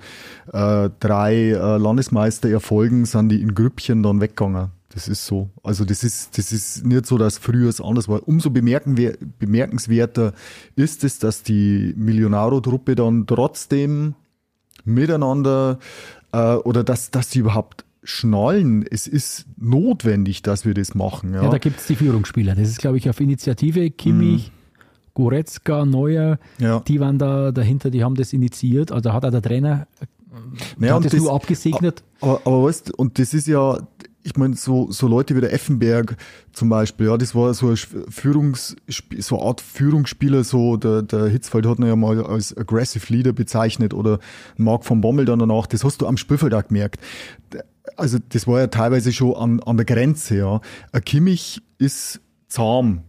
äh, drei äh, Landesmeistererfolgen sind die in Grüppchen dann weggegangen. Das ist so. Also das ist, das ist nicht so, dass früher es anders war. Umso bemerkenswerter ist es, dass die Millionaro-Truppe dann trotzdem miteinander äh, oder dass, dass sie überhaupt schnallen, es ist notwendig, dass wir das machen. Ja, ja da gibt es die Führungsspieler. Das ist, glaube ich, auf Initiative Kimmich, mhm. Goretzka, Neuer, ja. die waren da dahinter, die haben das initiiert. Also hat auch der Trainer naja, hat das, das nur abgesegnet. Aber, aber weißt und das ist ja, ich meine, so, so Leute wie der Effenberg zum Beispiel, ja, das war so ein Führungs, so eine Art Führungsspieler, so der, der Hitzfeld hat ihn ja mal als Aggressive Leader bezeichnet oder Marc von Bommel dann danach, das hast du am Spielfeld auch gemerkt. Also das war ja teilweise schon an, an der Grenze, ja. Ein Kimmich ist zahm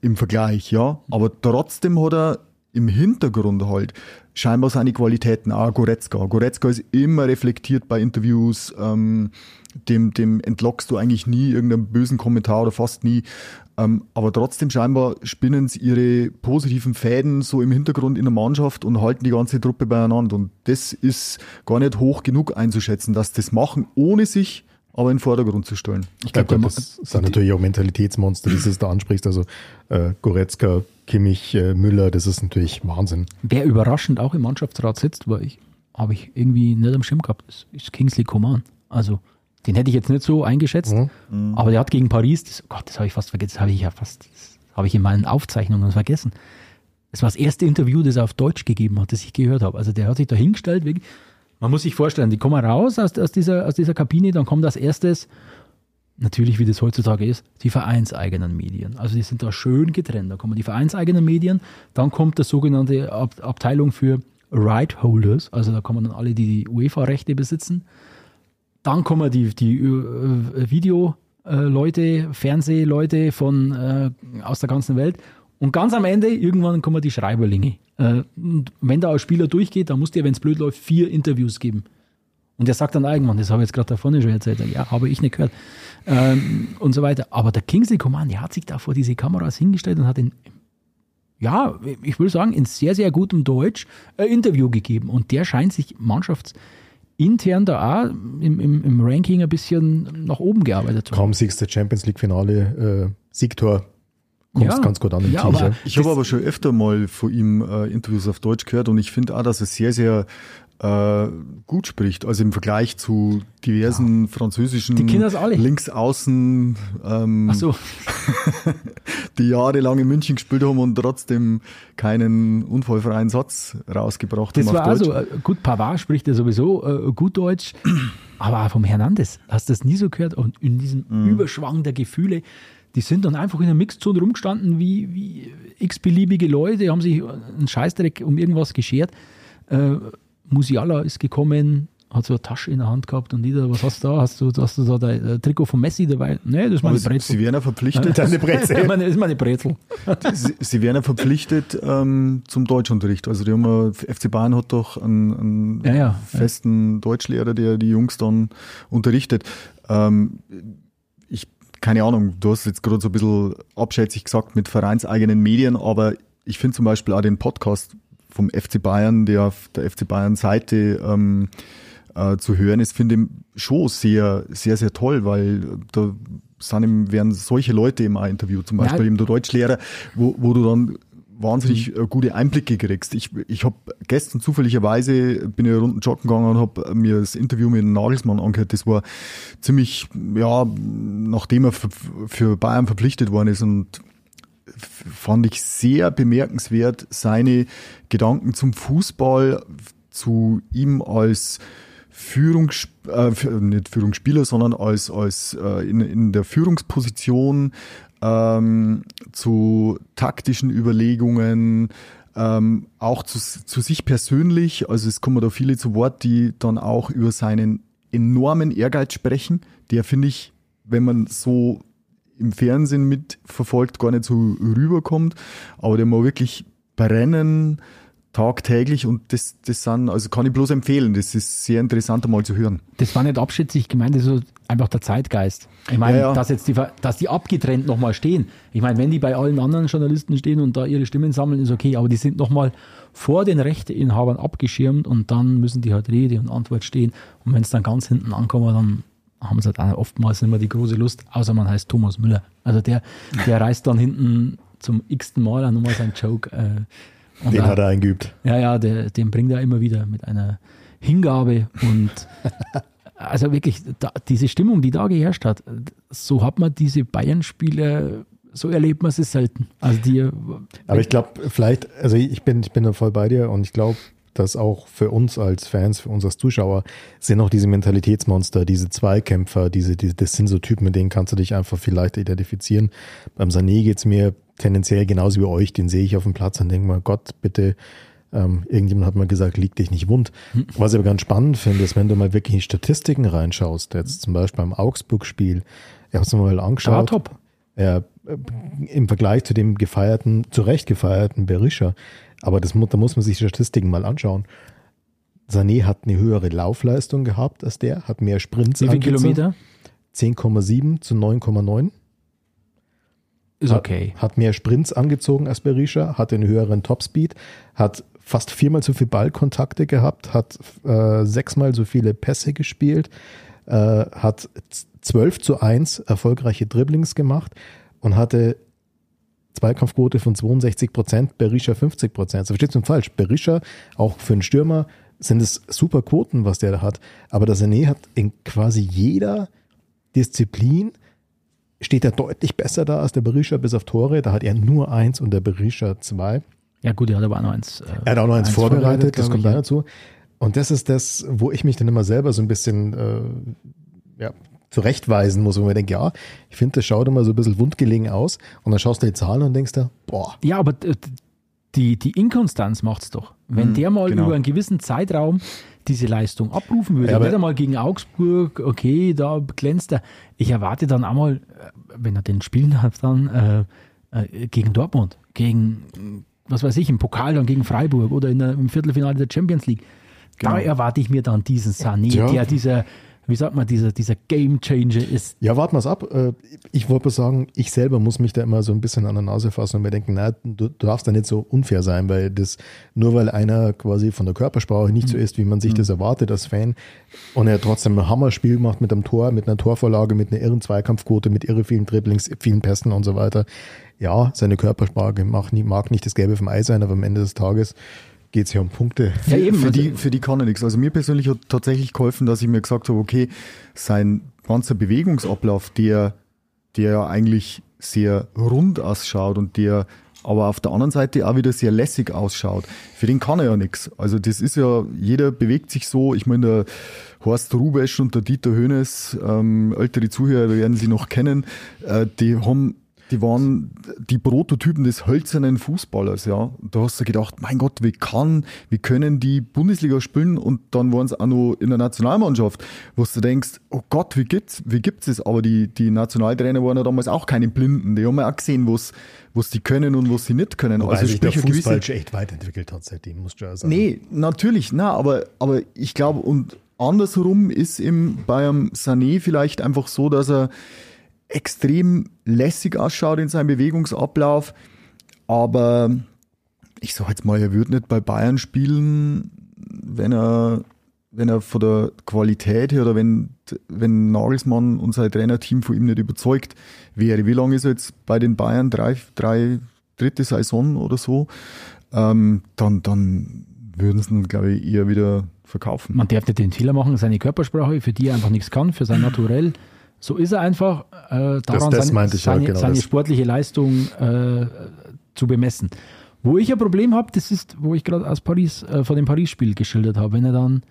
im Vergleich, ja, aber trotzdem hat er im Hintergrund halt scheinbar seine Qualitäten. Auch Goretzka. Goretzka ist immer reflektiert bei Interviews. Ähm, dem, dem entlockst du eigentlich nie irgendeinen bösen Kommentar oder fast nie. Ähm, aber trotzdem scheinbar spinnen sie ihre positiven Fäden so im Hintergrund in der Mannschaft und halten die ganze Truppe beieinander. Und das ist gar nicht hoch genug einzuschätzen, dass das machen, ohne sich aber in den Vordergrund zu stellen. Ich glaube, ja, das sind natürlich auch Mentalitätsmonster, die du da ansprichst. Also äh, Goretzka, Kimmich, äh, Müller, das ist natürlich Wahnsinn. Wer überraschend auch im Mannschaftsrat sitzt, weil ich habe ich irgendwie nicht am Schirm gehabt, ist, ist Kingsley Coman. Also den hätte ich jetzt nicht so eingeschätzt, mhm. aber der hat gegen Paris, das, oh Gott, das habe ich fast vergessen, das habe ich ja fast, das habe ich in meinen Aufzeichnungen vergessen. Das war das erste Interview, das er auf Deutsch gegeben hat, das ich gehört habe. Also der hat sich da hingestellt, wirklich, man muss sich vorstellen, die kommen raus aus, aus, dieser, aus dieser Kabine, dann kommt als erstes, natürlich wie das heutzutage ist, die vereinseigenen Medien. Also die sind da schön getrennt. Da kommen die vereinseigenen Medien, dann kommt die sogenannte Ab Abteilung für Right Holders, also da kommen dann alle, die die UEFA-Rechte besitzen. Dann kommen die, die äh, Videoleute, Fernsehleute von äh, aus der ganzen Welt. Und ganz am Ende, irgendwann kommen die Schreiberlinge. Äh, wenn da ein Spieler durchgeht, dann musst du, wenn es blöd läuft, vier Interviews geben. Und der sagt dann irgendwann, das habe ich jetzt gerade da vorne schon erzählt, ja, habe ich nicht gehört. Ähm, und so weiter. Aber der Kingsley Coman, der hat sich da vor diese Kameras hingestellt und hat in, ja, ich will sagen, in sehr, sehr gutem Deutsch ein Interview gegeben. Und der scheint sich mannschaftsintern da auch im, im, im Ranking ein bisschen nach oben gearbeitet haben. Kaum siegst du Champions League Finale, äh, Siegtor kommst ja. ganz gut an im ja, Team. ich habe aber schon öfter mal von ihm äh, Interviews auf Deutsch gehört und ich finde auch, dass er sehr, sehr äh, gut spricht. Also im Vergleich zu diversen ja. französischen die alle. Linksaußen, ähm, Ach so. [LAUGHS] die jahrelang in München gespielt haben und trotzdem keinen unfallfreien Satz rausgebracht das haben. Das war also, äh, gut, Pavard spricht ja sowieso äh, gut Deutsch, [CLEARS THROAT] aber auch vom Hernandez hast du das nie so gehört und in diesem mhm. Überschwang der Gefühle, Die sind dann einfach in der Mixzone rumgestanden wie, wie x-beliebige Leute, haben sich einen Scheißdreck um irgendwas geschert. Äh, Musiala ist gekommen, hat so eine Tasche in der Hand gehabt und jeder, was hast du da? Hast du, hast du da dein äh, Trikot von Messi dabei? Nee, das ist meine Aber Brezel. Sie werden ja verpflichtet, [LAUGHS] Deine Brezel. Das ist meine- das ist meine Brezel. Sie, sie werden ja verpflichtet ähm, zum Deutschunterricht. Also die haben ja, FC Bayern hat doch einen, einen Ja, ja, festen Deutschlehrer, der die Jungs dann unterrichtet. Ähm, ich, keine Ahnung, du hast jetzt gerade so ein bisschen abschätzig gesagt mit vereinseigenen Medien, aber ich finde zum Beispiel auch den Podcast vom FC Bayern, der auf der FC Bayern Seite ähm, äh, zu hören ist, finde ich schon sehr, sehr, sehr toll, weil da sind eben, werden solche Leute immer interviewt, zum Ja. Beispiel eben der Deutschlehrer, wo, wo du dann wahnsinnig äh, gute Einblicke kriegst. Ich, ich habe gestern zufälligerweise bin ich Runden joggen gegangen und habe mir das Interview mit Nagelsmann angehört. Das war ziemlich, ja, nachdem er für, für Bayern verpflichtet worden ist und fand ich sehr bemerkenswert seine Gedanken zum Fußball, zu ihm als Führungs äh, nicht Führungsspieler, sondern als, als äh, in, in der Führungsposition ähm, zu taktischen Überlegungen, ähm, auch zu, zu sich persönlich. Also es kommen da viele zu Wort, die dann auch über seinen enormen Ehrgeiz sprechen, der finde ich, wenn man so im Fernsehen mitverfolgt, gar nicht so rüberkommt, aber der mal wirklich brennen tagtäglich und das, das sind, also kann ich bloß empfehlen, das ist sehr interessant einmal zu hören. Das war nicht abschätzig gemeint, das ist einfach der Zeitgeist. Ich meine, Ja, ja. dass jetzt die, dass die abgetrennt nochmal stehen. Ich meine, wenn die bei allen anderen Journalisten stehen und da ihre Stimmen sammeln, ist okay, aber die sind nochmal vor den Rechteinhabern abgeschirmt und dann müssen die halt Rede und Antwort stehen. Und wenn es dann ganz hinten ankommt, dann haben sie halt oftmals nicht mehr die große Lust, außer man heißt Thomas Müller. Also der, der reißt dann hinten zum x-ten Mal auch nochmal seinen Joke. Äh, und Den auch- hat er eingeübt. ja, ja, der, den bringt er immer wieder mit einer Hingabe und [LAUGHS] also wirklich da, diese Stimmung, die da geherrscht hat, so hat man diese Bayern-Spiele, so erlebt man sie selten. Also die, Aber ich glaube, vielleicht, also ich bin, ich bin da voll bei dir und ich glaube, dass auch für uns als Fans, für uns als Zuschauer, sind auch diese Mentalitätsmonster, diese Zweikämpfer, diese, diese, das sind so Typen, mit denen kannst du dich einfach viel leichter identifizieren. Beim Sané geht's mir tendenziell genauso wie euch, den sehe ich auf dem Platz und denke mal, Gott, bitte, ähm, irgendjemand hat mal gesagt, lieg dich nicht wund. Was ich aber ganz spannend finde, ist, wenn du mal wirklich in die Statistiken reinschaust, jetzt zum Beispiel beim Augsburg-Spiel, ich habe es mir mal angeschaut. war top. Ja, äh, im Vergleich zu dem gefeierten, zu Recht gefeierten Berisha. Aber das, da muss man sich die Statistiken mal anschauen. Sané hat eine höhere Laufleistung gehabt als der, hat mehr Sprints Wie viele. Kilometer? 10,7 zu 9,9. Ist Hat- okay. Hat mehr Sprints angezogen als Berisha, hat einen höheren Topspeed, hat fast viermal so viele Ballkontakte gehabt, hat äh, sechsmal so viele Pässe gespielt, äh, hat z- 12 zu 1 erfolgreiche Dribblings gemacht und hatte Zweikampfquote von 62 Prozent, Berisha 50 Prozent. Verstehst du mich falsch? Berisha, auch für einen Stürmer, sind es super Quoten, was der da hat. Aber der Sané hat in quasi jeder Disziplin steht er deutlich besser da als der Berisha bis auf Tore. Da hat er nur eins und der Berisha zwei. Ja gut, er hat aber auch noch eins. äh, Er hat auch noch eins, eins vorbereitet, das glaub kommt da dazu. Und das ist das, wo ich mich dann immer selber so ein bisschen äh, ja, zurechtweisen muss, wo man denkt, ja, ich finde, das schaut immer so ein bisschen wundgelegen aus. Und dann schaust du die Zahlen und denkst dir, boah, Ja, aber die, die Inkonstanz macht's doch. Wenn Mhm, der mal genau. über einen gewissen Zeitraum diese Leistung abrufen würde, Ja, aber- nicht einmal gegen Augsburg, okay, da glänzt er. Ich erwarte dann einmal, äh, wenn er den spielen darf, dann äh, äh, gegen Dortmund, gegen, was weiß ich, im Pokal dann gegen Freiburg oder in der, im Viertelfinale der Champions League. Da Genau. erwarte ich mir dann diesen Sané, Ja. der dieser, wie sagt man, dieser, dieser Game Changer ist. Ja, warten wir es ab. Äh, Ich wollte sagen, ich selber muss mich da immer so ein bisschen an der Nase fassen und mir denken, na, du, darfst da nicht so unfair sein, weil das, nur weil einer quasi von der Körpersprache nicht so ist, wie man sich das erwartet als Fan, und er trotzdem ein Hammerspiel macht mit einem Tor, mit einer Torvorlage, mit einer irren Zweikampfquote, mit irre vielen Dribblings, vielen Pässen und so weiter. Ja, seine Körpersprache mag nicht, mag nicht das Gelbe vom Ei sein, aber am Ende des Tages geht es hier um Punkte. Ja, eben. für, also- die, für die kann er nichts. Also mir persönlich hat tatsächlich geholfen, dass ich mir gesagt habe, okay, sein ganzer Bewegungsablauf, der, der ja eigentlich sehr rund ausschaut und der aber auf der anderen Seite auch wieder sehr lässig ausschaut. Für den kann er ja nichts. Also das ist ja, jeder bewegt sich so. Ich meine, der Horst Rubesch und der Dieter Hönes, ähm, ältere Zuhörer werden sie noch kennen, äh, die haben Die waren die Prototypen des hölzernen Fußballers, ja. Da hast du gedacht, mein Gott, wie kann, wie können die Bundesliga spielen und dann waren sie auch noch in der Nationalmannschaft, wo du denkst, oh Gott, wie gibt's, wie gibt's es? Aber die, die Nationaltrainer waren ja damals auch keine Blinden. Die haben ja auch gesehen, was, was die können und was sie nicht können. Wobei also sich der Fußball gewisse, echt weiterentwickelt hat seitdem, musst du ja sagen. Nee, natürlich, na, aber, aber ich glaube, und andersrum ist im, bei einem Sané vielleicht einfach so, dass er extrem lässig ausschaut in seinem Bewegungsablauf, aber ich sag jetzt mal, er würde nicht bei Bayern spielen, wenn er, wenn er von der Qualität her oder wenn, wenn Nagelsmann und sein Trainerteam von ihm nicht überzeugt wäre. Wie lange ist er jetzt bei den Bayern? Drei, drei dritte Saison oder so? Ähm, dann, dann würden sie ihn, glaube ich, eher wieder verkaufen. Man darf nicht den Fehler machen, seine Körpersprache, für die er einfach nichts kann, für sein Naturell. So ist er einfach. Äh, daran Das- das seine, seine, genau seine das. sportliche Leistung äh, zu bemessen. Wo ich ein Problem habe, das ist, wo ich gerade aus Paris, äh, von dem Paris-Spiel geschildert habe, wenn er dann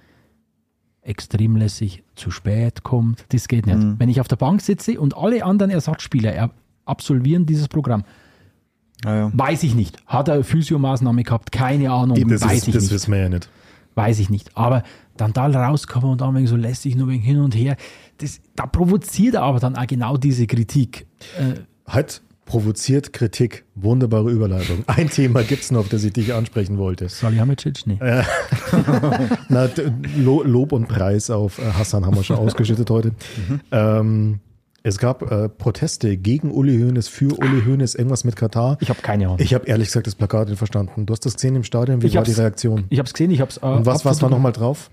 extrem lässig zu spät kommt, das geht nicht. Mhm. Wenn ich auf der Bank sitze und alle anderen Ersatzspieler er absolvieren dieses Programm, Ja, ja. weiß ich nicht. Hat er eine Physiomaßnahme gehabt? Keine Ahnung. das weiß ist, ich das nicht wissen wir ja nicht. Weiß ich nicht. Aber dann da rauskommen und dann wegen so lässig nur wegen hin und her, das, da provoziert er aber dann auch genau diese Kritik. Äh, Hat provoziert Kritik. Wunderbare Überleitung. [LAUGHS] Ein Thema gibt's noch, auf das ich dich ansprechen wollte. Salihamidzic, nee. [LAUGHS] Na, d- Lo- Lob und Preis auf äh, Hassan haben wir schon [LAUGHS] ausgeschüttet heute. Ähm, es gab äh, Proteste gegen Uli Hoeneß, für Uli Hoeneß, irgendwas mit Katar. Ich habe keine Ahnung. Ich habe ehrlich gesagt das Plakat nicht verstanden. Du hast das gesehen im Stadion. Wie Ich war die Reaktion? Ich habe es gesehen, ich habe es. Äh, Und was, was war nochmal drauf?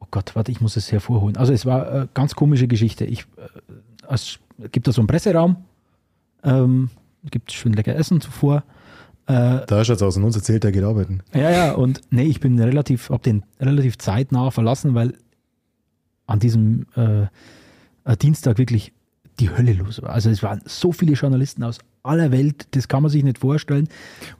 Oh Gott, warte, ich muss es hervorholen. Also es war eine ganz komische Geschichte. Ich, äh, es gibt da so einen Presseraum, ähm, gibt schön lecker Essen zuvor. Äh, Da schaut's aus. Und uns erzählt, er geht arbeiten. Ja, ja, und nee, ich bin relativ, hab den relativ zeitnah verlassen, weil an diesem äh, äh, Dienstag wirklich die Hölle los war. Also es waren so viele Journalisten aus aller Welt, das kann man sich nicht vorstellen.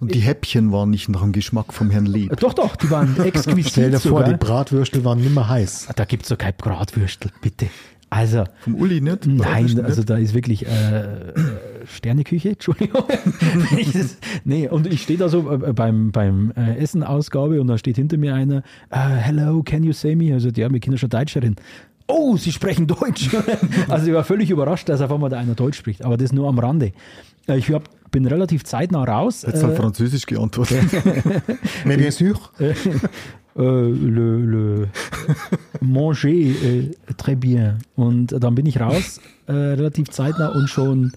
Und die Häppchen waren nicht nach dem Geschmack vom Herrn Leb. Äh, Doch, doch, die waren [LAUGHS] exquisit Stell dir vor, sogar. die Bratwürstel waren nimmer heiß. Da gibt's doch kein Bratwürstel, bitte. Also, Vom Uli nicht? Nein, Nicht? also da ist wirklich äh, äh, Sterneküche, [LAUGHS] Entschuldigung. [LAUGHS] Nee, und ich stehe da so äh, beim, beim Essenausgabe und da steht hinter mir einer, äh, hello, can you say me? Also, ja, wir kennen schon Deutscherin. Oh, Sie sprechen Deutsch. [LAUGHS] also ich war völlig überrascht, dass auf einmal da einer Deutsch spricht, aber das nur am Rande. Äh, Ich hab, bin relativ zeitnah raus. Jetzt hat Äh, Französisch geantwortet. [LAUGHS] [LAUGHS] Mais bien sûr. äh, le, le manger äh, très bien. Und dann bin ich raus, äh, relativ zeitnah und schon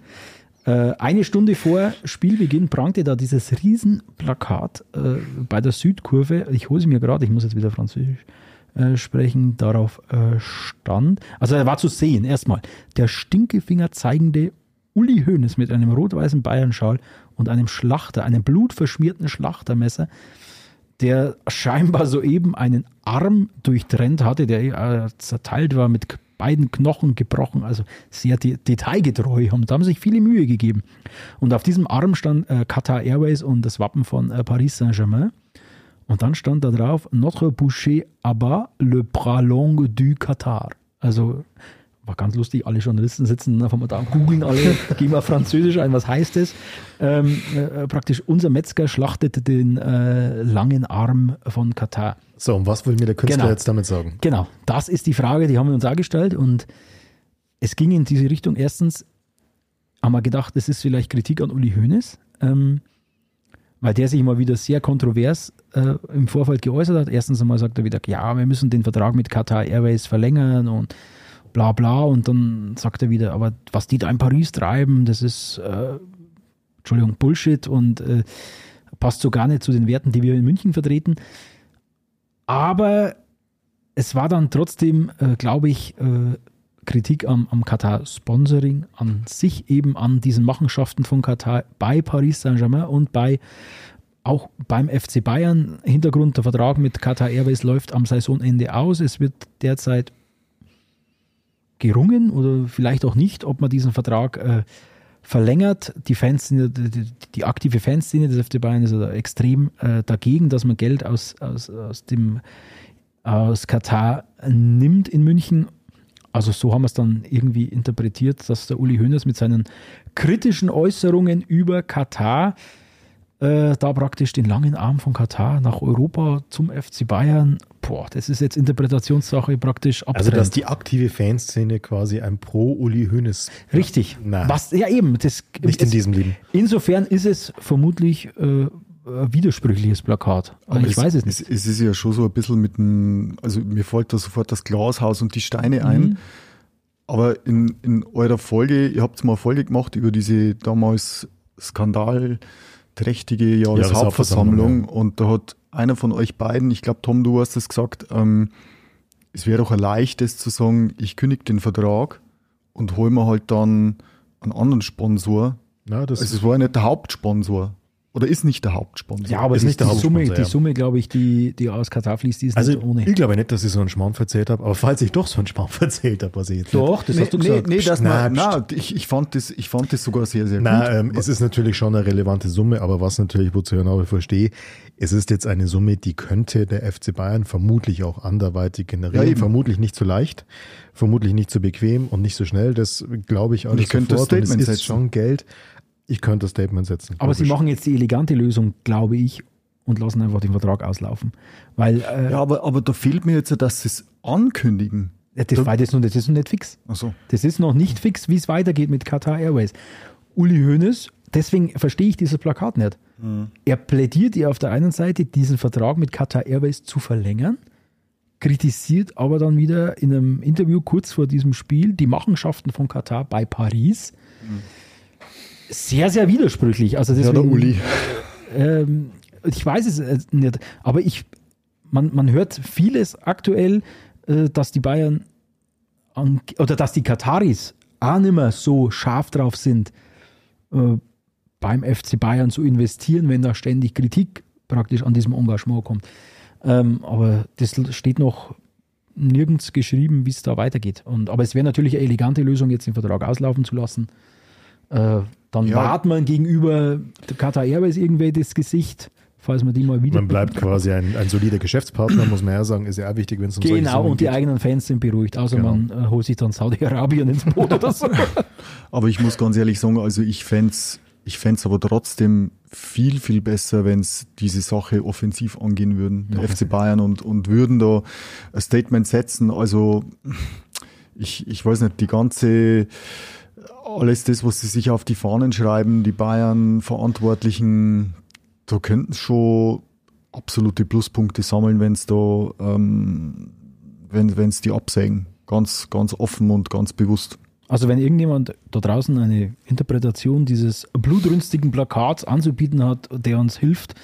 äh, eine Stunde vor Spielbeginn prangte da dieses Riesenplakat äh, bei der Südkurve. Ich hole sie mir gerade, ich muss jetzt wieder Französisch äh, sprechen. Darauf äh, stand, also er war zu sehen, erstmal, der Stinkefinger zeigende Uli Hoeneß mit einem rot-weißen Bayernschal und einem Schlachter, einem blutverschmierten Schlachtermesser der scheinbar soeben einen Arm durchtrennt hatte, der äh, zerteilt war, mit beiden Knochen gebrochen, also sehr de detailgetreu. Und da haben sich viele Mühe gegeben. Und auf diesem Arm stand äh, Qatar Airways und das Wappen von äh, Paris Saint-Germain. Und dann stand da drauf, Notre Boucher abat le bras long du Qatar. Also war ganz lustig, alle Journalisten sitzen auf einmal da und googeln alle, [LAUGHS] gehen mal Französisch ein, was heißt es? Ähm, äh, praktisch unser Metzger schlachtete den äh, langen Arm von Katar. So, und was will mir der Künstler Genau. jetzt damit sagen? Genau, das ist die Frage, die haben wir uns auch gestellt und es ging in diese Richtung. Erstens haben wir gedacht, das ist vielleicht Kritik an Uli Hoeneß, ähm, weil der sich mal wieder sehr kontrovers äh, im Vorfeld geäußert hat. Erstens einmal sagt er wieder, ja, wir müssen den Vertrag mit Qatar Airways verlängern und bla bla. Und dann sagt er wieder, aber was die da in Paris treiben, das ist, äh, Entschuldigung, Bullshit und äh, passt so gar nicht zu den Werten, die wir in München vertreten. Aber es war dann trotzdem, äh, glaube ich, äh, Kritik am, am Katar-Sponsoring, an sich eben an diesen Machenschaften von Katar bei Paris Saint-Germain und bei auch beim FC Bayern. Hintergrund, der Vertrag mit Qatar Airways läuft am Saisonende aus. Es wird derzeit gerungen oder vielleicht auch nicht, ob man diesen Vertrag äh, verlängert. Die Fanszene, die, die aktive Fanszene des FC Bayern ist also extrem äh, dagegen, dass man Geld aus, aus, aus dem aus Katar nimmt in München. Also so haben wir es dann irgendwie interpretiert, dass der Uli Hoeneß mit seinen kritischen Äußerungen über Katar äh, da praktisch den langen Arm von Katar nach Europa zum FC Bayern. Boah, das ist jetzt Interpretationssache praktisch Also, abtrennt. dass die aktive Fanszene quasi ein Pro-Uli Hoeneß. Richtig. Nein. Was, ja, eben. Das, Nicht in es- diesem Leben. Insofern ist es vermutlich äh, widersprüchliches Plakat. Aber ich weiß es nicht. Es, es ist ja schon so ein bisschen mit dem, also mir fällt da sofort das Glashaus und die Steine ein. Mhm. Aber in, in eurer Folge, ihr habt mal eine Folge gemacht über diese damals skandalträchtige Jahreshauptversammlung Jahreshauptversammlung, und da hat einer von euch beiden, ich glaube Tom, du hast es gesagt, ähm, es wäre doch ein leichtes zu sagen, ich kündige den Vertrag und hol mir halt dann einen anderen Sponsor. Das Also es war ja nicht der Hauptsponsor. Oder ist nicht der Hauptsponsor. Ja, aber Ist die, nicht der die, Summe, Hauptsponsor, die ja. Summe, glaube ich, die, die aus Katar fließt, die ist also, nicht ohne. ich glaube nicht, dass ich so einen Schmarrn verzählt habe, aber falls ich doch so einen Schmarrn [LAUGHS] verzählt habe, was ich jetzt nicht Doch, das nee, hast du nee, gesagt. nee, das Na, na, na, ich, ich, fand das, ich fand das sogar sehr, sehr Na, gut. ähm, es ist natürlich schon eine relevante Summe, aber was natürlich, wozu ich nach wie vor stehe, es ist jetzt eine Summe, die könnte der FC Bayern vermutlich auch anderweitig generieren. Ja, vermutlich nicht so leicht, vermutlich nicht so bequem und nicht so schnell. Das glaube ich alles ich könnte das sofort. Und es Statement ist setzen. schon Geld. Ich könnte das Statement setzen. Aber sie logisch. machen jetzt die elegante Lösung, glaube ich, und lassen einfach den Vertrag auslaufen. Weil äh, ja, aber, aber da fehlt mir jetzt, ja, dass sie es ankündigen. das, war das, noch, das ist noch nicht fix. Achso. Das ist noch nicht fix, wie es weitergeht mit Qatar Airways. Uli Hoeneß, deswegen verstehe ich dieses Plakat nicht. Er plädiert ja auf der einen Seite, diesen Vertrag mit Qatar Airways zu verlängern, kritisiert aber dann wieder in einem Interview kurz vor diesem Spiel die Machenschaften von Katar bei Paris. Sehr, sehr widersprüchlich. Also Ja, deswegen, der Uli. ähm, ich weiß es äh, nicht, aber ich, man, man hört vieles aktuell, äh, dass die Bayern an, oder dass die Kataris auch nicht mehr so scharf drauf sind, äh, beim FC Bayern zu investieren, wenn da ständig Kritik praktisch an diesem Engagement kommt. Ähm, aber das steht noch nirgends geschrieben, wie es da weitergeht. Und, aber es wäre natürlich eine elegante Lösung, jetzt den Vertrag auslaufen zu lassen. Äh, dann Ja. wahrt man gegenüber der Qatar Airways irgendwie das Gesicht, falls man die mal wieder. Man bleibt quasi ein, ein solider Geschäftspartner, muss man ja sagen, ist ja auch wichtig, wenn es um solche Genau, Summen und die geht. eigenen Fans sind beruhigt, außer Genau. man äh, holt sich dann Saudi-Arabien ins Boot oder so. [LAUGHS] Aber ich muss ganz ehrlich sagen, also ich fänd's, ich fänd's aber trotzdem viel, viel besser, wenn's diese Sache offensiv angehen würden, der FC Bayern, und, und würden da ein Statement setzen. Also ich, ich weiß nicht, die ganze, alles das, was sie sich auf die Fahnen schreiben, die Bayern-Verantwortlichen, da könnten schon absolute Pluspunkte sammeln, wenn's da, ähm, wenn wenn's die absägen. Ganz, ganz offen und ganz bewusst. Also wenn irgendjemand da draußen eine Interpretation dieses blutrünstigen Plakats anzubieten hat, der uns hilft,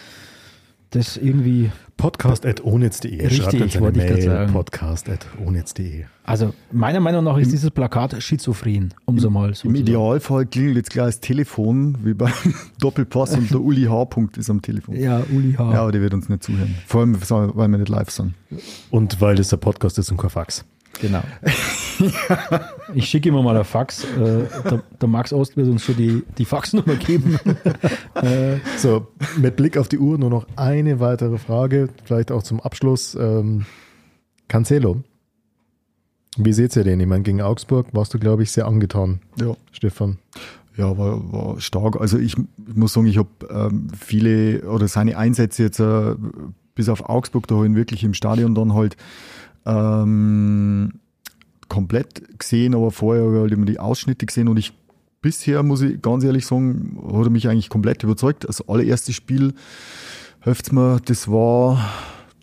das irgendwie, Podcast.onetz.de. Richtig, Schreibt uns eine wollte ich Mail. sagen. Podcast.onetz.de. also meiner Meinung nach ist dieses Plakat schizophren, um so mal so Im zu sagen. Idealfall klingelt jetzt gleich das Telefon, wie beim [LAUGHS] Doppelpass und der Uli H. Punkt ist am Telefon. Ja, Uli H. Ja, aber der wird uns nicht zuhören. Vor allem, weil wir nicht live sind. Und weil das der Podcast ist und kein Fax. Genau. [LAUGHS] Ich schicke ihm mal ein Fax. Äh, der, der Max Ost wird uns schon die, die Faxnummer geben. [LAUGHS] äh, So, mit Blick auf die Uhr nur noch eine weitere Frage, vielleicht auch zum Abschluss. Ähm, Cancelo. Wie seht ihr den? Ich meine, gegen Augsburg warst du, glaube ich, sehr angetan, Ja. Stefan. Ja, war, war stark. Also ich, ich muss sagen, ich habe ähm, viele oder seine Einsätze jetzt äh, bis auf Augsburg da in wirklich im Stadion dann halt ähm, komplett gesehen, aber vorher habe ich halt immer die Ausschnitte gesehen und ich bisher, muss ich ganz ehrlich sagen, hat er mich eigentlich komplett überzeugt. Das allererste Spiel, helft's mir, das war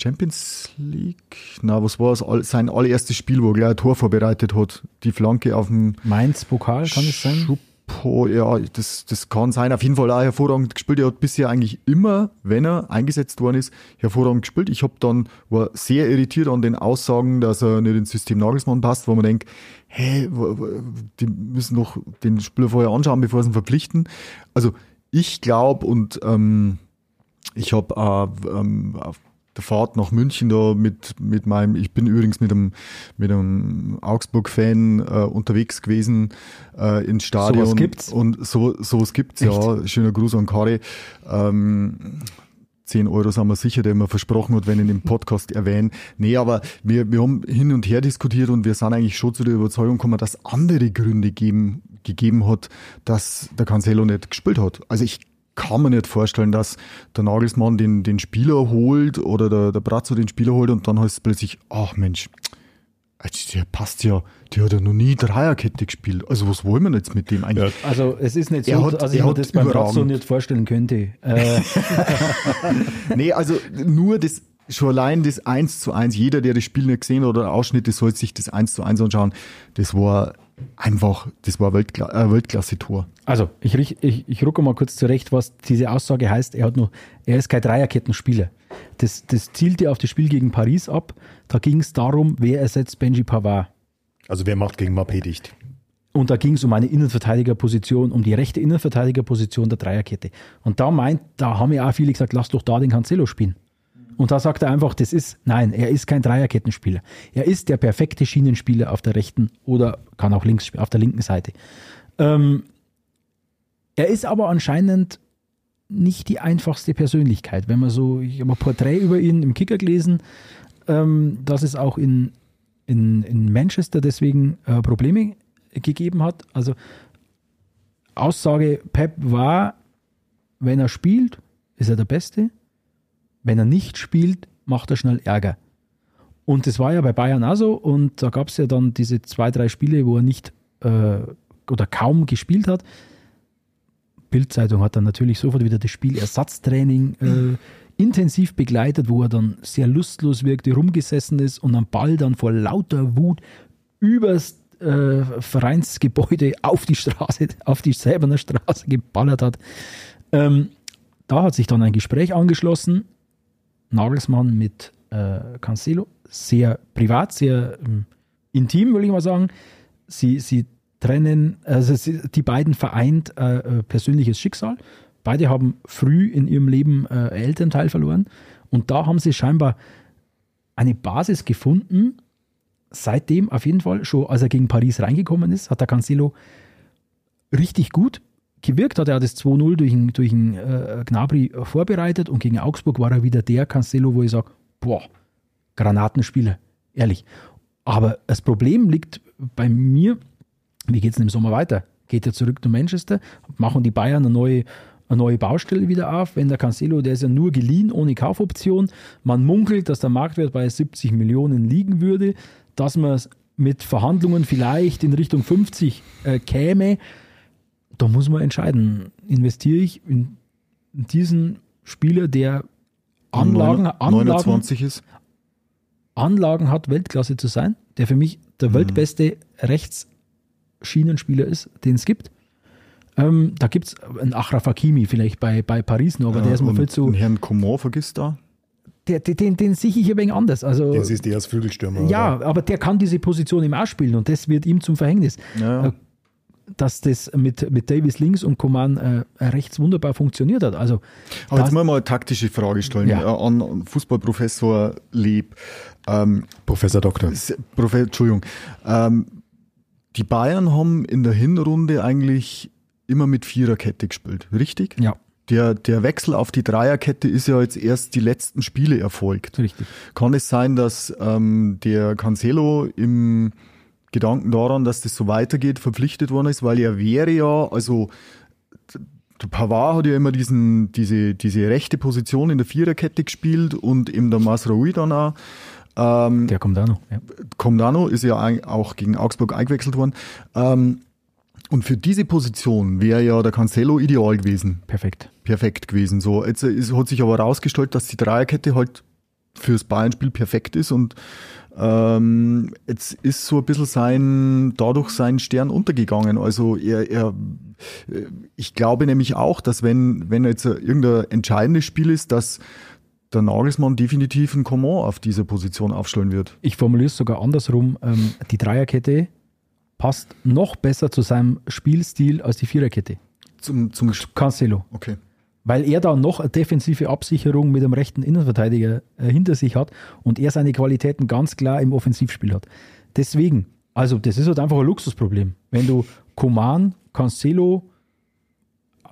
Champions League? Na, was war? All- Sein allererstes Spiel, wo er gleich ein Tor vorbereitet hat. Die Flanke auf dem Mainz Pokal, kann es sein? Schuppo, ja, das, das kann sein. Auf jeden Fall auch hervorragend gespielt. Er hat bisher eigentlich immer, wenn er eingesetzt worden ist, hervorragend gespielt. Ich habe dann, war sehr irritiert an den Aussagen, dass er nicht ins System Nagelsmann passt, wo man denkt, hä, die müssen doch den Spieler vorher anschauen, bevor sie ihn verpflichten. Also ich glaube und ähm, ich habe äh, ähm, auf der Fahrt nach München da mit, mit meinem, ich bin übrigens mit einem, mit einem Augsburg-Fan äh, unterwegs gewesen äh, ins Stadion. Sowas gibt's? Und so, sowas gibt's, ja. Schöner Gruß an Kari. Ähm, 10 Euro sind wir sicher, der mir versprochen hat, wenn ich den Podcast erwähne. Nee, aber wir, wir haben hin und her diskutiert und wir sind eigentlich schon zu der Überzeugung gekommen, dass andere Gründe geben, gegeben hat, dass der Cancelo nicht gespielt hat. Also ich kann mir nicht vorstellen, dass der Nagelsmann den, den Spieler holt oder der, der Brazzo den Spieler holt und dann heißt es plötzlich, ach Mensch, der passt ja, der hat ja noch nie Dreierkette gespielt. Also was wollen wir jetzt mit dem eigentlich? Also es ist nicht so, hat- dass ich mir das beim. Brazzo nicht vorstellen könnte. Äh, [LAUGHS] Nee, also nur das, schon allein das 1 zu 1, jeder, der das Spiel nicht gesehen hat oder Ausschnitte, soll sich das 1 zu 1 anschauen. Das war einfach, das war Weltkla äh, Weltklasse-Tor. also ich, ich, ich rucke mal kurz zurecht, was diese Aussage heißt. Er hat nur, er ist kein Dreierkettenspieler. Das, das zielte auf das Spiel gegen Paris ab. Da ging es darum, wer ersetzt Benji Pavard. Also wer macht gegen Mappé dicht? Und da ging es um eine Innenverteidigerposition, um die rechte Innenverteidigerposition der Dreierkette. Und da meint, da haben ja auch viele gesagt, lass doch da den Cancelo spielen. Und da sagt er einfach, das ist, nein, er ist kein Dreierkettenspieler. Er ist der perfekte Schienenspieler auf der rechten oder kann auch links auf der linken Seite. Ähm, er ist aber anscheinend nicht die einfachste Persönlichkeit. Wenn man so, ich habe ein Porträt über ihn im Kicker gelesen, ähm, dass es auch in, in, in Manchester deswegen äh, Probleme gegeben hat. Also Aussage Pep war, wenn er spielt, ist er der Beste. Wenn er nicht spielt, macht er schnell Ärger. Und das war ja bei Bayern auch so. Und da gab es ja dann diese zwei, drei Spiele, wo er nicht äh, oder kaum gespielt hat. Bildzeitung hat dann natürlich sofort wieder das Spielersatztraining äh, intensiv begleitet, wo er dann sehr lustlos wirkte, rumgesessen ist und am Ball dann vor lauter Wut übers äh, Vereinsgebäude auf die Straße, auf die Säbener Straße geballert hat. Ähm, da hat sich dann ein Gespräch angeschlossen. Nagelsmann mit äh, Cancelo, sehr privat, sehr ähm, intim, würde ich mal sagen. Sie, sie trennen, also sie, die beiden vereint äh, äh, persönliches Schicksal. Beide haben früh in ihrem Leben äh, Elternteil verloren. Und da haben sie scheinbar eine Basis gefunden. Seitdem auf jeden Fall, schon als er gegen Paris reingekommen ist, hat der Cancelo richtig gut gewirkt, hat er das 2-0 durch durch einen äh, Gnabry vorbereitet und gegen Augsburg war er wieder der Cancelo, wo ich sage, boah, Granatenspieler, ehrlich. Aber das Problem liegt bei mir, wie geht es denn im Sommer weiter? Geht er zurück zu Manchester? Machen die Bayern eine neue, eine neue Baustelle wieder auf? Wenn der Cancelo, der ist ja nur geliehen, ohne Kaufoption. Man munkelt, dass der Marktwert bei 70 Millionen liegen würde, dass man mit Verhandlungen vielleicht in Richtung 50 äh, käme. Da muss man entscheiden, investiere ich in diesen Spieler, der Anlagen, Anlagen, 29 ist. Anlagen hat, Weltklasse zu sein, der für mich der weltbeste Rechtsschienenspieler ist, den es gibt. Ähm, da gibt es einen Achraf Hakimi vielleicht bei, bei Paris noch, aber der ist mir viel zu. den Herrn Coman vergisst da. Der, den, den, den sehe ich ein wenig anders. Also, Den siehst du als Flügelstürmer. ja, oder? aber der kann diese Position im ausspielen und das wird ihm zum Verhängnis. Ja. Dass das mit, mit Davis links und Coman äh, rechts wunderbar funktioniert hat. Also, Aber jetzt mal eine taktische Frage stellen Ja. an Fußballprofessor Leb. Ähm, Professor Doktor. Profe Entschuldigung. Ähm, die Bayern haben in der Hinrunde eigentlich immer mit Viererkette gespielt, richtig? ja, Der, der Wechsel auf die Dreierkette ist ja jetzt erst die letzten Spiele erfolgt. richtig. Kann es sein, dass ähm, der Cancelo im Gedanken daran, dass das so weitergeht, verpflichtet worden ist, weil er wäre ja, also der Pavard hat ja immer diesen, diese, diese rechte Position in der Viererkette gespielt und eben der Masraoui dann auch. Ähm, Der kommt auch noch. Ja. Comdano ist ja auch gegen Augsburg eingewechselt worden. Ähm, und für diese Position wäre ja der Cancelo ideal gewesen, Perfekt. perfekt gewesen. So, jetzt ist, hat sich aber herausgestellt, dass die Dreierkette halt fürs Bayern-Spiel perfekt ist und ähm, jetzt ist so ein bisschen sein, dadurch sein Stern untergegangen. Also er, er äh, ich glaube nämlich auch, dass wenn, wenn jetzt irgendein entscheidendes Spiel ist, dass der Nagelsmann definitiv einen Coman auf dieser Position aufstellen wird. Ich formuliere es sogar andersrum. Ähm, die Dreierkette passt noch besser zu seinem Spielstil als die Viererkette. Zum, zum Cancelo. Okay. Weil er da noch eine defensive Absicherung mit dem rechten Innenverteidiger äh, hinter sich hat und er seine Qualitäten ganz klar im Offensivspiel hat. Deswegen, also das ist halt einfach ein Luxusproblem. Wenn du Coman, Cancelo,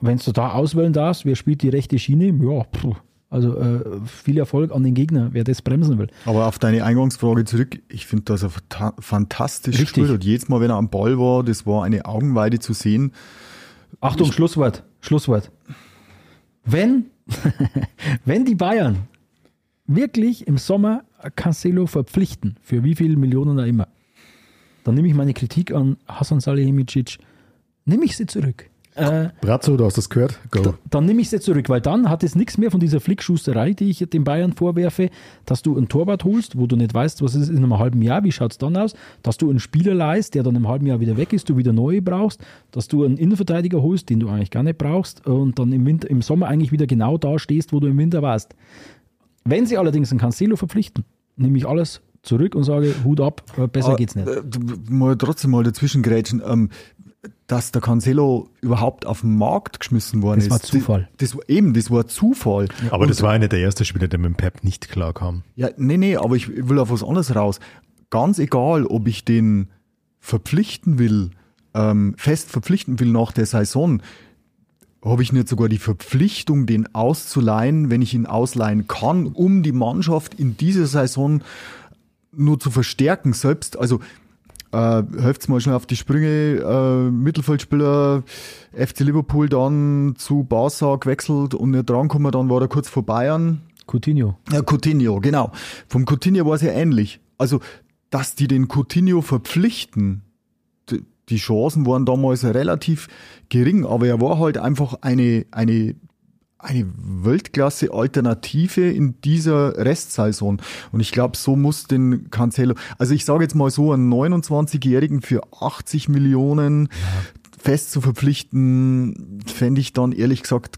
wenn du da auswählen darfst, wer spielt die rechte Schiene, ja, puh, Also äh, viel Erfolg an den Gegner, wer das bremsen will. Aber auf deine Eingangsfrage zurück, ich finde, dass er fanta- fantastisch Richtig. gespielt hat. Jedes Mal, wenn er am Ball war, das war eine Augenweide zu sehen. Achtung, Schlusswort. Schlusswort. Wenn, [LAUGHS] wenn die Bayern wirklich im Sommer Cancelo verpflichten, für wie viele Millionen auch immer, dann nehme ich meine Kritik an Hasan Salihamidzic, nehme ich sie zurück. Äh, Brazzo, du hast das gehört? Go. dann nehme ich sie zurück, weil dann hat es nichts mehr von dieser Flickschusterei, die ich den Bayern vorwerfe, dass du einen Torwart holst, wo du nicht weißt, was ist in einem halben Jahr, wie schaut es dann aus, dass du einen Spieler leist, der dann im halben Jahr wieder weg ist, du wieder neue brauchst, dass du einen Innenverteidiger holst, den du eigentlich gar nicht brauchst und dann im, Winter, im Sommer eigentlich wieder genau da stehst, wo du im Winter warst. Wenn sie allerdings einen Cancelo verpflichten, nehme ich alles zurück und sage, Hut ab, äh, besser Aber, geht's nicht. äh, Mal trotzdem mal dazwischen grätschen. Ähm, dass der Cancelo überhaupt auf den Markt geschmissen worden Das ist. war Zufall. Das, das war eben, das war Zufall. Aber Und- das war einer der ersten Spieler, der mit dem Pep nicht klar kam. Ja, nee, nee, aber ich will auf was anderes raus. Ganz egal, ob ich den verpflichten will, ähm, fest verpflichten will nach der Saison, habe ich nicht sogar die Verpflichtung, den auszuleihen, wenn ich ihn ausleihen kann, um die Mannschaft in dieser Saison nur zu verstärken. Selbst, also äh, helft's mal schnell auf die Sprünge, äh, Mittelfeldspieler FC Liverpool dann zu Barca gewechselt und nicht drankommen, dann war er kurz vor Bayern. Coutinho. Ja, Coutinho, genau. Vom Coutinho war es ja ähnlich. Also, dass die den Coutinho verpflichten, die Chancen waren damals relativ gering, aber er war halt einfach eine, eine, eine Weltklasse-Alternative in dieser Restsaison. Und ich glaube, so muss den Cancelo, also ich sage jetzt mal so, einen 29-Jährigen für 80 Millionen fest zu verpflichten, fände ich dann ehrlich gesagt,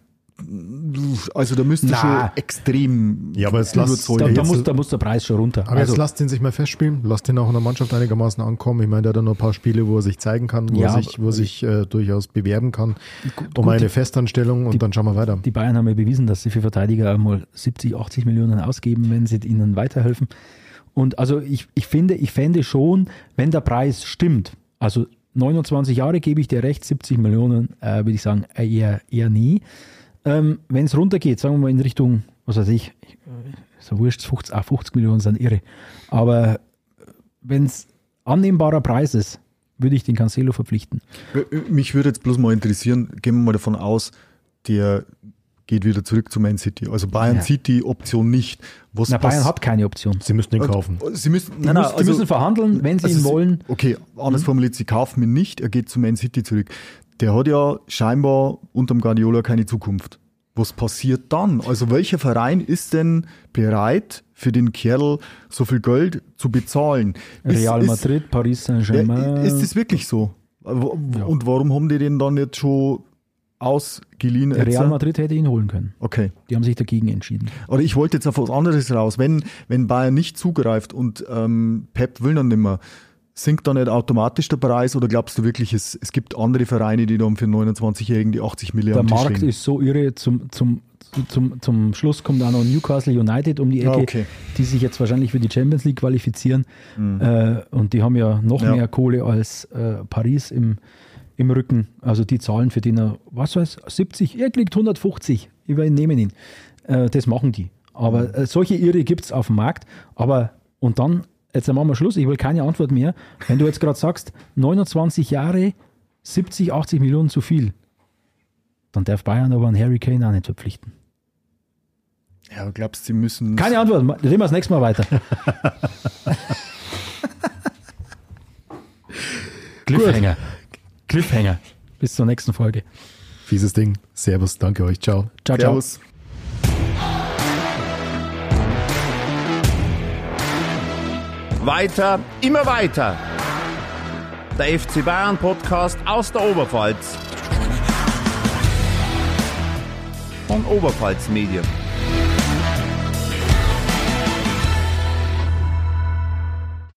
also da müsste schon extrem Ja, aber jetzt lass- überzeugen. Da, da, jetzt- muss, da muss der Preis schon runter. Aber Also- jetzt lasst ihn sich mal festspielen, lasst ihn auch in der Mannschaft einigermaßen ankommen. Ich meine, der hat ja noch ein paar Spiele, wo er sich zeigen kann, wo Ja, er sich, wo er sich äh, durchaus bewerben kann um gut, eine die- Festanstellung und dann schauen wir weiter. Die Bayern haben ja bewiesen, dass sie für Verteidiger einmal 70, 80 Millionen ausgeben, wenn sie ihnen weiterhelfen. Und also ich, ich finde, ich fände schon, wenn der Preis stimmt, also 29 Jahre gebe ich dir recht, 70 Millionen, äh, würde ich sagen, äh, eher, eher nie. Ähm, wenn es runtergeht, sagen wir mal in Richtung, was weiß ich, äh, ja wurscht, 50, auch 50 Millionen sind irre. Aber wenn es annehmbarer Preis ist, würde ich den Cancelo verpflichten. Mich würde jetzt bloß mal interessieren, gehen wir mal davon aus, der geht wieder zurück zu Man City. Also Bayern Ja. zieht die Option nicht. Was Na, Bayern hat keine Option. Sie müssten ihn kaufen. Sie müssen, Die, muss, die müssen verhandeln, wenn sie also ihn wollen. Okay, anders formuliert, sie kaufen ihn nicht, er geht zu Man City zurück. Der hat ja scheinbar unterm Guardiola keine Zukunft. Was passiert dann? Also welcher Verein ist denn bereit, für den Kerl so viel Geld zu bezahlen? Ist- Real ist- Madrid, Paris Ja, Saint-Germain. ist das wirklich so? Ja. Und warum haben die den dann jetzt schon ausgeliehen? jetzt? Real Madrid hätte ihn holen können. Okay. Die haben sich dagegen entschieden. Oder ich wollte jetzt auf was anderes raus. Wenn, wenn Bayern nicht zugreift und ähm, Pep will dann nicht mehr, sinkt dann nicht automatisch der Preis oder glaubst du wirklich, es, es gibt andere Vereine, die dann für einen 29-Jährigen die 80 Der Millionen Tisch Markt ist so irre. Zum, zum, zum, zum Schluss kommt auch noch Newcastle United um die Ecke, Ah, okay. die sich jetzt wahrscheinlich für die Champions League qualifizieren. Äh, und die haben ja noch Mhm. Ja. mehr Kohle als äh, Paris im, im Rücken. Also die zahlen für den, er, was weiß 70, er kriegt 150. Ich will ihn nehmen ihn. Äh, das machen die. Aber Mhm. äh, solche Irre gibt es auf dem Markt. Aber und dann, jetzt machen wir Schluss, ich will keine Antwort mehr. Wenn du jetzt gerade sagst, 29 Jahre, 70, 80 Millionen zu viel, dann darf Bayern aber einen Harry Kane auch nicht verpflichten. Ja, aber glaubst du, sie müssen. Keine Antwort, reden wir das nächste Mal weiter. [LAUGHS] Cliffhanger. Cliffhanger. Bis zur nächsten Folge. Fieses Ding. Servus, danke euch. Ciao. Ciao, ciao. Weiter, immer weiter. Der FC Bayern Podcast aus der Oberpfalz. Von Oberpfalz Medien.